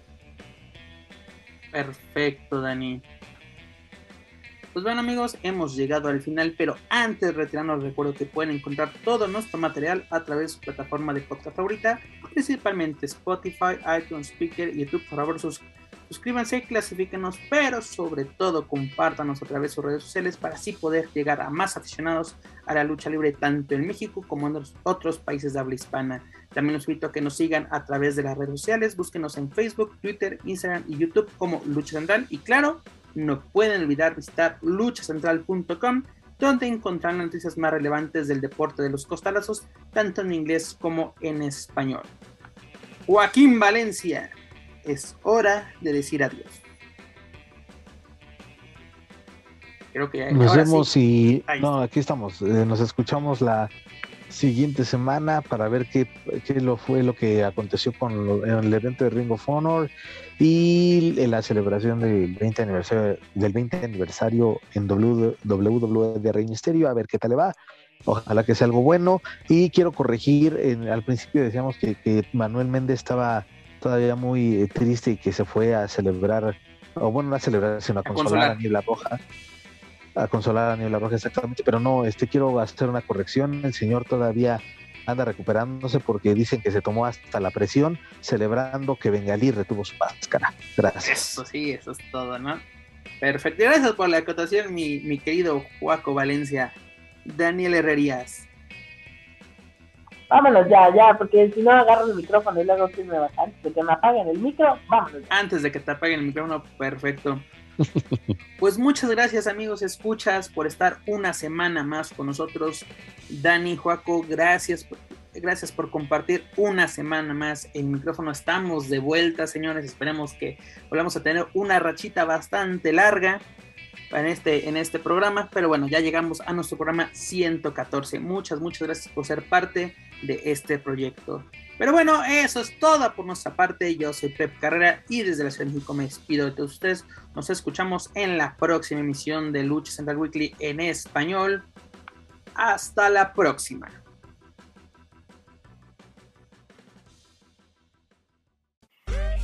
Speaker 1: Perfecto, Dani. Pues bueno amigos, hemos llegado al final, pero antes de retirarnos recuerdo que pueden encontrar todo nuestro material a través de su plataforma de podcast favorita, principalmente Spotify, iTunes, Speaker, YouTube. Por favor, sus suscríbanse, clasifíquenos, pero sobre todo compártanos a través de sus redes sociales para así poder llegar a más aficionados a la lucha libre tanto en México como en otros países de habla hispana. También los invito a que nos sigan a través de las redes sociales, búsquenos en Facebook, Twitter, Instagram y YouTube como Lucha Central y claro, no pueden olvidar visitar luchacentral.com donde encontrarán noticias más relevantes del deporte de los costalazos, tanto en inglés como en español. Joaquín Valencia, es hora de decir adiós.
Speaker 3: Creo que nos vemos y no, aquí estamos. Eh, nos escuchamos la siguiente semana para ver qué, qué lo fue lo que aconteció con el evento de Ring of Honor y la celebración del 20 aniversario del 20 aniversario en WWE de Rey Misterio, a ver qué tal le va. Ojalá que sea algo bueno. Y quiero corregir, al principio decíamos que, que Manuel Méndez estaba todavía muy eh, triste y que se fue a celebrar, o bueno, no a celebrar, sino a, consolar, a Niebla Roja. A consolar a Niebla Roja, exactamente. Pero no, este quiero hacer una corrección. El señor todavía anda recuperándose porque dicen que se tomó hasta la presión celebrando que Bengalí retuvo su máscara. Gracias.
Speaker 1: Eso sí, eso es todo, ¿no? Perfecto. Gracias por la acotación, mi, mi querido Juaco Valencia. Daniel Herrerías.
Speaker 2: Vámonos ya, ya, porque si no agarro el micrófono y luego quién me va antes de que me apaguen el micro, vámonos.
Speaker 1: Antes de que te apaguen el micrófono, perfecto. Pues muchas gracias amigos escuchas por estar una semana más con nosotros. Dani, Joaco, gracias, gracias por compartir una semana más el micrófono. Estamos de vuelta, señores. Esperemos que volvamos a tener una rachita bastante larga en este, en este programa. Pero bueno, ya llegamos a nuestro programa 114. Muchas, muchas gracias por ser parte de este proyecto. Pero bueno, eso es todo por nuestra parte. Yo soy Pep Carrera y desde la Ciudad de México me despido de todos ustedes. Nos escuchamos en la próxima emisión de Lucha Central Weekly en español. Hasta la próxima.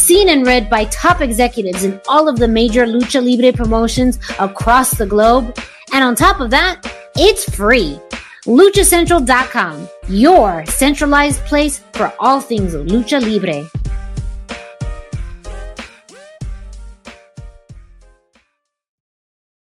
Speaker 4: Seen and read by top executives in all of the major Lucha Libre promotions across the globe. And on top of that, it's free. LuchaCentral.com, your centralized place for all things Lucha Libre.